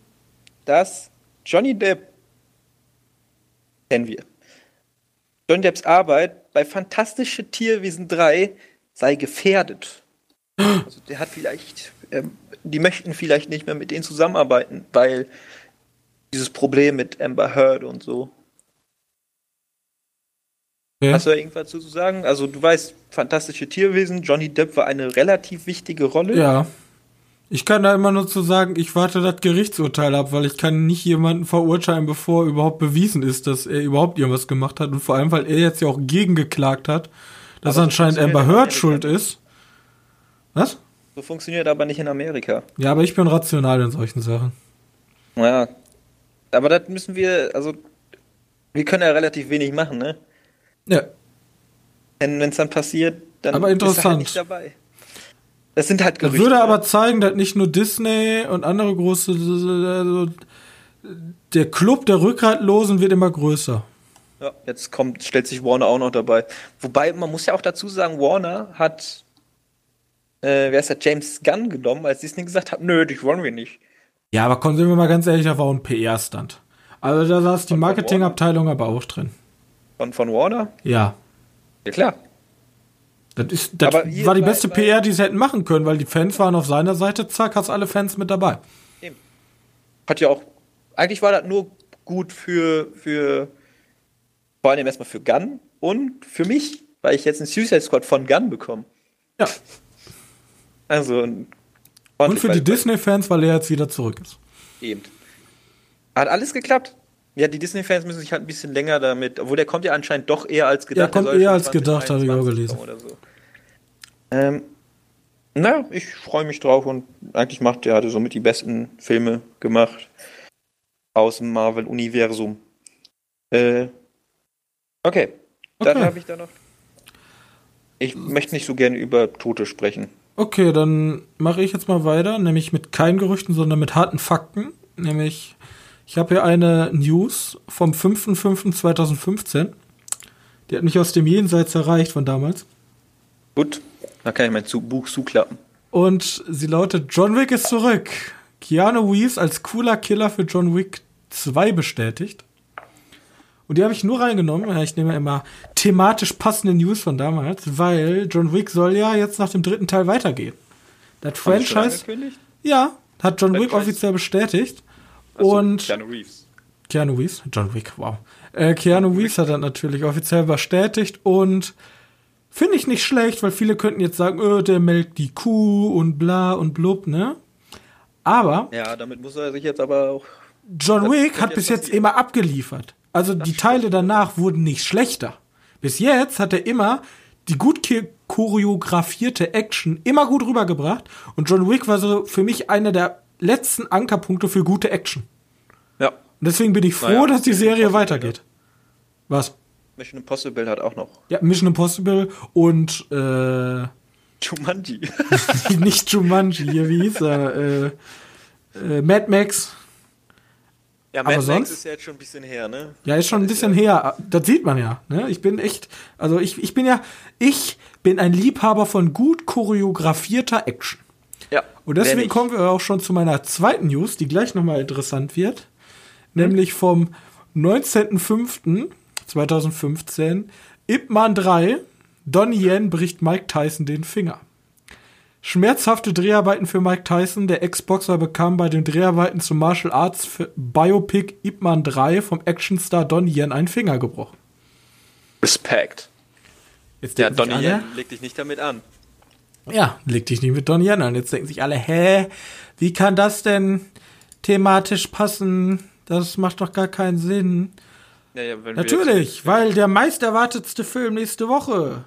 dass Johnny Depp, kennen wir, Johnny Depps Arbeit bei Fantastische Tierwesen 3 sei gefährdet. Also der hat vielleicht, ähm, die möchten vielleicht nicht mehr mit denen zusammenarbeiten, weil dieses Problem mit Amber Heard und so. okay. Hast du da irgendwas zu sagen? Also du weißt, Fantastische Tierwesen, Johnny Depp war eine relativ wichtige Rolle. Ja. Ich kann da immer nur zu sagen, ich warte das Gerichtsurteil ab, weil ich kann nicht jemanden verurteilen, bevor überhaupt bewiesen ist, dass er überhaupt irgendwas gemacht hat. Und vor allem, weil er jetzt ja auch gegengeklagt hat, dass Aber anscheinend Amber Heard schuld ist. Was? So funktioniert aber nicht in Amerika. Ja, aber ich bin rational in solchen Sachen. Ja. Aber das müssen wir, also, wir können ja relativ wenig machen, ne? Ja. Wenn es dann passiert, dann Aber du interessant. halt nicht dabei. Das sind halt Das Gerüchte. würde aber zeigen, dass nicht nur Disney und andere große, also der Club der Rückgratlosen wird immer größer. Ja, jetzt kommt, stellt sich Warner auch noch dabei. Wobei, man muss ja auch dazu sagen, Warner hat, äh, wer ist der, James Gunn genommen, als Disney gesagt hat, nö, dich wollen wir nicht. Ja, aber kommen wir mal ganz ehrlich, da war ein PR-Stand. Also da saß die Marketingabteilung aber auch drin. Von, von Warner? Ja. Ja, klar. Das, ist, das war die beste bei- PR, die sie hätten machen können, weil die Fans waren auf seiner Seite, zack, hast alle Fans mit dabei. Hat ja auch, eigentlich war das nur gut für, für, vor allem erstmal für Gunn und für mich, weil ich jetzt einen Suicide Squad von Gunn bekomme. Ja. Also, Und für die Disney-Fans, weil er jetzt wieder zurück ist. Eben. Hat alles geklappt. Ja, die Disney-Fans müssen sich halt ein bisschen länger damit, obwohl der kommt ja anscheinend doch eher als gedacht. Kommt Der soll eher als gedacht, habe ich auch 2021 gelesen. Oder so. Ähm, na, ich freue mich drauf und eigentlich macht er hatte somit die besten Filme gemacht aus dem Marvel-Universum. Äh, okay, dann Okay. habe ich da noch. Ich möchte nicht so gerne über Tote sprechen. Okay, dann mache ich jetzt mal weiter, nämlich mit keinen Gerüchten, sondern mit harten Fakten. Nämlich, ich habe hier eine News vom 5.5.2015. Die hat mich aus dem Jenseits erreicht von damals. Gut, dann kann ich mein Buch zuklappen. Und sie lautet, John Wick ist zurück. Keanu Reeves als cooler Killer für John Wick 2 bestätigt. Und die habe ich nur reingenommen, weil ich nehme immer thematisch passende News von damals, weil John Wick soll ja jetzt nach dem dritten Teil weitergehen. Das Haben Franchise, ja, hat John Wick Franchise? offiziell bestätigt. So, Und Keanu Reeves. Keanu Reeves, John Wick, wow. Äh, Keanu Reeves hat das natürlich offiziell bestätigt und finde ich nicht schlecht, weil viele könnten jetzt sagen, öh, der melkt die Kuh und bla und blub, ne? Aber Ja, damit muss er sich jetzt aber auch. John Wick hat bis jetzt passieren. immer abgeliefert. Also die Teile danach wurden nicht schlechter. Bis jetzt hat er immer die gut choreografierte Action immer gut rübergebracht und John Wick war so für mich einer der letzten Ankerpunkte für gute Action. Ja. Und deswegen bin ich froh, Naja, dass die Serie weitergeht. Was? Mission Impossible hat auch noch. Ja, Mission Impossible und äh, Jumanji. nicht Jumanji, hier, wie hieß er? Äh, äh, Mad Max. Ja, Aber Mad Max sonst? ist ja jetzt schon ein bisschen her, ne? Ja, ist schon ein bisschen her. Das sieht man ja. Ne? Ich bin echt, also ich, ich bin ja, ich bin ein Liebhaber von gut choreografierter Action. Ja. Und deswegen kommen wir auch schon zu meiner zweiten News, die gleich nochmal interessant wird. Nämlich vom 19.05.2015. Ip Man 3. Donnie Yen bricht Mike Tyson den Finger. Schmerzhafte Dreharbeiten für Mike Tyson. Der Ex-Boxer bekam bei den Dreharbeiten zum Martial Arts für Biopic Ip Man 3 vom Actionstar Donnie Yen einen Finger gebrochen. Respekt. Jetzt Ja, Donnie alle, Yen, leg dich nicht damit an. Ja, leg dich nicht mit Donnie Yen an. Jetzt denken sich alle, hä, wie kann das denn thematisch passen? Das macht doch gar keinen Sinn. Ja, ja, wenn wir Natürlich, jetzt- weil der meisterwartetste Film nächste Woche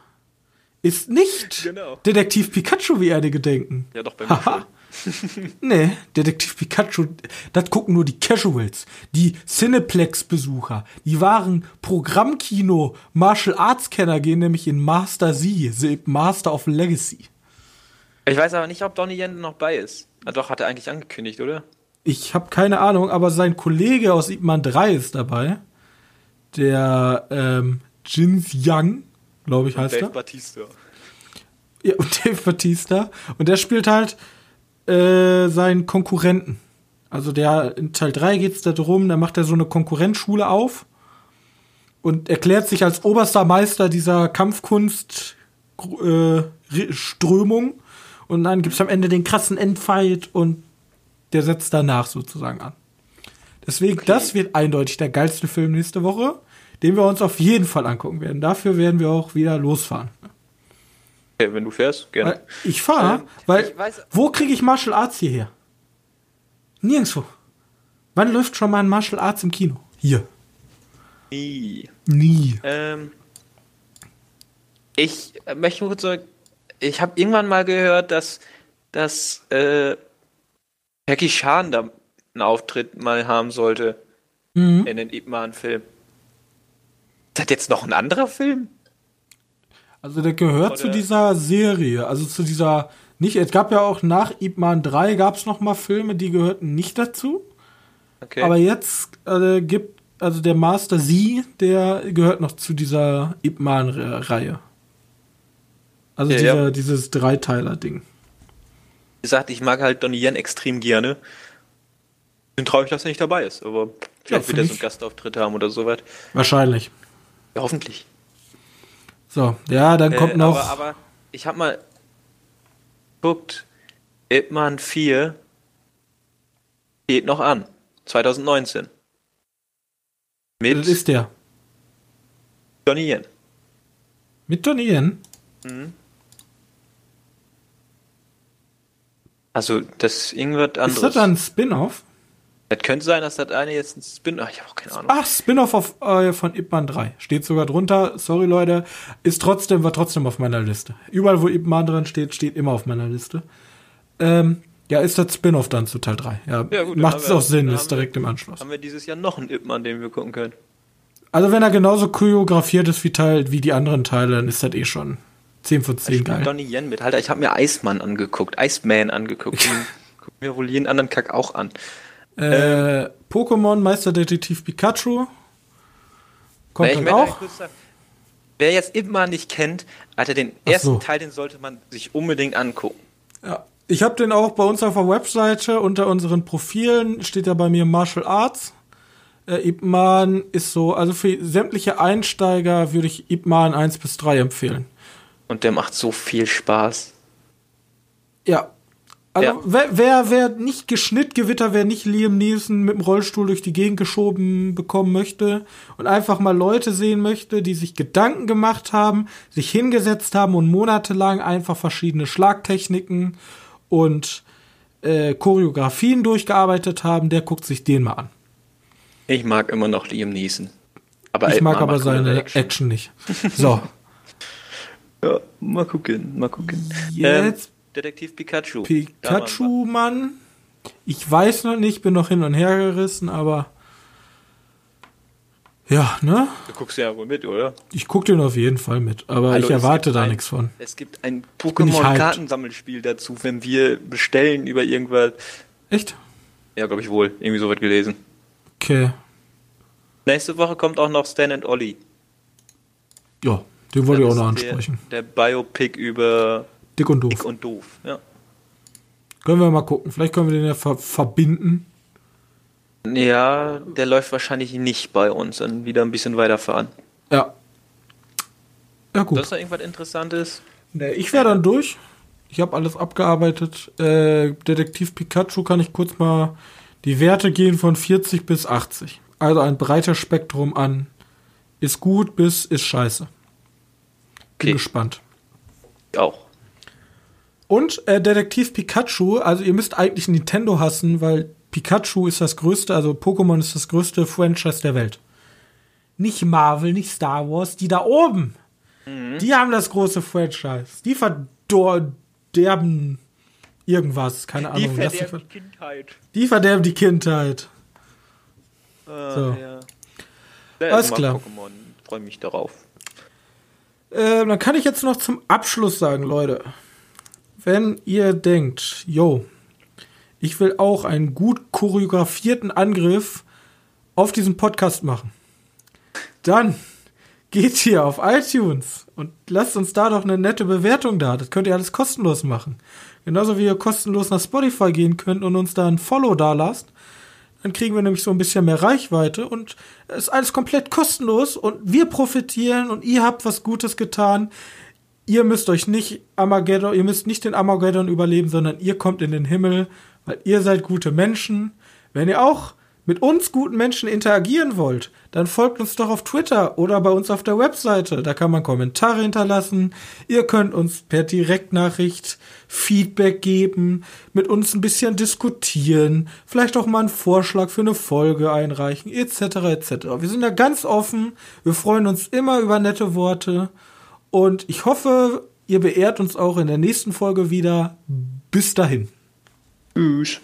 ist nicht Genau. Detektiv Pikachu, wie einige denken. Ja, doch, bei mir. Nee, Detektiv Pikachu, das gucken nur die Casuals, die Cineplex-Besucher, die wahren Programmkino Martial Arts-Kenner gehen nämlich in Master Z, The Master of Legacy. Ich weiß aber nicht, ob Donnie Yen noch bei ist. Na doch, hat er eigentlich angekündigt, oder? Ich habe keine Ahnung, aber sein Kollege aus Ip Man 3 ist dabei. Der ähm, Jin Young, glaube ich, heißt Dave er. Batista. Ja, und Dave Batista. Und der spielt halt äh, seinen Konkurrenten. Also der in Teil 3 geht es darum, da macht er so eine Konkurrenzschule auf und erklärt sich als oberster Meister dieser Kampfkunst äh. Und dann gibt's am Ende den krassen Endfight und der setzt danach sozusagen an. Deswegen, das wird eindeutig der geilste Film nächste Woche, den wir uns auf jeden Fall angucken werden. Dafür werden wir auch wieder losfahren. Okay, wenn du fährst, gerne. Weil ich fahre, Ähm, weil ich weiß- wo kriege ich Martial Arts hierher? Nirgendwo. Wann läuft schon mal ein Martial Arts im Kino? Hier. Nie. Nie. Ähm, ich äh, möchte nur kurz sagen, ich habe irgendwann mal gehört, dass dass äh, Jackie Chan da einen Auftritt mal haben sollte Mhm. in den Ip Man-Film. Ist das jetzt noch ein anderer Film? Also der gehört zu Oder- dieser Serie, also zu dieser nicht, es gab ja auch nach Ip Man 3 gab es noch mal Filme, die gehörten nicht dazu, Okay. aber jetzt äh, gibt also der Master Sie, der gehört noch zu dieser Ip Man Reihe. Also Ja, dieser, ja. dieses Dreiteiler Ding. Wie gesagt, ich mag halt Donnie Yen extrem gerne. Bin traurig, dass er nicht dabei ist, aber vielleicht für wird er so einen Gastauftritt haben oder so was. Wahrscheinlich. Ja, hoffentlich. So, ja, dann kommt Äh, noch Aber, aber ich hab mal guckt, Ip Man 4 geht noch an. 2019. Mit das ist der Donnie Yen. mit Donnie Yen. Also, das ist irgendwas anderes. Ist das dann ein Spin-off? Das könnte sein, dass das eine jetzt ein Spin. Ach, ich habe auch keine Ahnung. Ach, Spin-off äh, von Ip Man 3. Steht sogar drunter. Sorry, Leute. Ist trotzdem, war trotzdem auf meiner Liste. Überall, wo Ip Man drin steht, steht immer auf meiner Liste. Ähm, ja, ist das Spin-off dann zu Teil 3. Ja, Ja, gut, macht es auch Sinn, ist haben wir- direkt im Anschluss. Haben wir dieses Jahr noch einen Ip Man, den wir gucken können? Also, wenn er genauso choreografiert ist wie, Teil, wie die anderen Teile, dann ist das eh schon 10 von 10 Ich geil. Donnie Yen mit. Alter, ich habe mir Iceman angeguckt, Iceman angeguckt. Den gucken wir wohl jeden anderen Kack auch an. Äh, Pokémon Meisterdetektiv Pikachu. Kommt Weil ich auch. sagen, Wer jetzt Man nicht kennt, Alter, den Ach ersten so. Teil, den sollte man sich unbedingt angucken. Ja. Ich habe den auch bei uns auf der Webseite unter unseren Profilen steht ja bei mir Martial Arts. Äh, Ip Man ist so, also für sämtliche Einsteiger würde ich Ip Man 1 bis 3 empfehlen. Und der macht so viel Spaß. Ja. Also Ja. Wer, wer, wer nicht Geschnittgewitter, wer nicht Liam Neeson mit dem Rollstuhl durch die Gegend geschoben bekommen möchte und einfach mal Leute sehen möchte, die sich Gedanken gemacht haben, sich hingesetzt haben und monatelang einfach verschiedene Schlagtechniken und äh, Choreografien durchgearbeitet haben, der guckt sich den mal an. Ich mag immer noch Liam Neeson. Aber Ich mag aber seine Action. Action nicht. So, Ja, mal gucken, mal gucken. Ähm, jetzt Detektiv Pikachu. Pikachu, Mann. Ich weiß noch nicht, bin noch hin und her gerissen, aber ja, ne? Du guckst ja wohl mit, oder? Ich guck den auf jeden Fall mit, aber Hallo, ich erwarte da ein- nichts von. Es gibt ein. Pokémon-Kartensammelspiel dazu, wenn wir bestellen über irgendwas. Echt? Ja, glaube ich wohl. Irgendwie so wird gelesen. Okay. Nächste Woche kommt auch noch Stan and Ollie. Ja, den wollte ich auch noch ansprechen. Der, der Biopic über Dick und doof. Dick und Doof. Ja. Können wir mal gucken. Vielleicht können wir den ja ver verbinden. ja, der läuft wahrscheinlich nicht bei uns. Dann wieder ein bisschen weiterfahren. Ja. Ja, gut. Das ist da irgendwas Interessantes? Nee, ich wäre dann durch. Ich habe alles abgearbeitet. Äh, Detektiv Pikachu kann ich kurz mal. Die Werte gehen von 40 bis 80. Also ein breites Spektrum an. Ist gut bis ist scheiße. Bin Okay. gespannt. Ich auch. Und äh, Detektiv Pikachu, also ihr müsst eigentlich Nintendo hassen, weil Pikachu ist das größte, also Pokémon ist das größte Franchise der Welt. Nicht Marvel, nicht Star Wars, die da oben. Die haben das große Franchise. Die verderben irgendwas, keine Ahnung. Lass dich ver- Kindheit. die verderben die Kindheit. Ah, So. ja. Alles klar. Pokémon. Freue mich darauf. Ähm, dann kann ich jetzt noch zum Abschluss sagen, Leute. Wenn ihr denkt, yo, ich will auch einen gut choreografierten Angriff auf diesen Podcast machen, dann geht hier auf iTunes und lasst uns da doch eine nette Bewertung da. Das könnt ihr alles kostenlos machen. Genauso wie ihr kostenlos nach Spotify gehen könnt und uns da ein Follow da lasst. Dann kriegen wir nämlich so ein bisschen mehr Reichweite und es ist alles komplett kostenlos und wir profitieren und ihr habt was Gutes getan. Ihr müsst euch nicht Armageddon, ihr müsst nicht den Armageddon überleben, sondern ihr kommt in den Himmel, weil ihr seid gute Menschen. Wenn ihr auch mit uns guten Menschen interagieren wollt, dann folgt uns doch auf Twitter oder bei uns auf der Webseite. Da kann man Kommentare hinterlassen. Ihr könnt uns per Direktnachricht Feedback geben, mit uns ein bisschen diskutieren, vielleicht auch mal einen Vorschlag für eine Folge einreichen, etc. etc. Wir sind da ganz offen. Wir freuen uns immer über nette Worte. Und ich hoffe, Ihr beehrt uns auch in der nächsten Folge wieder. Bis dahin. Tschüss.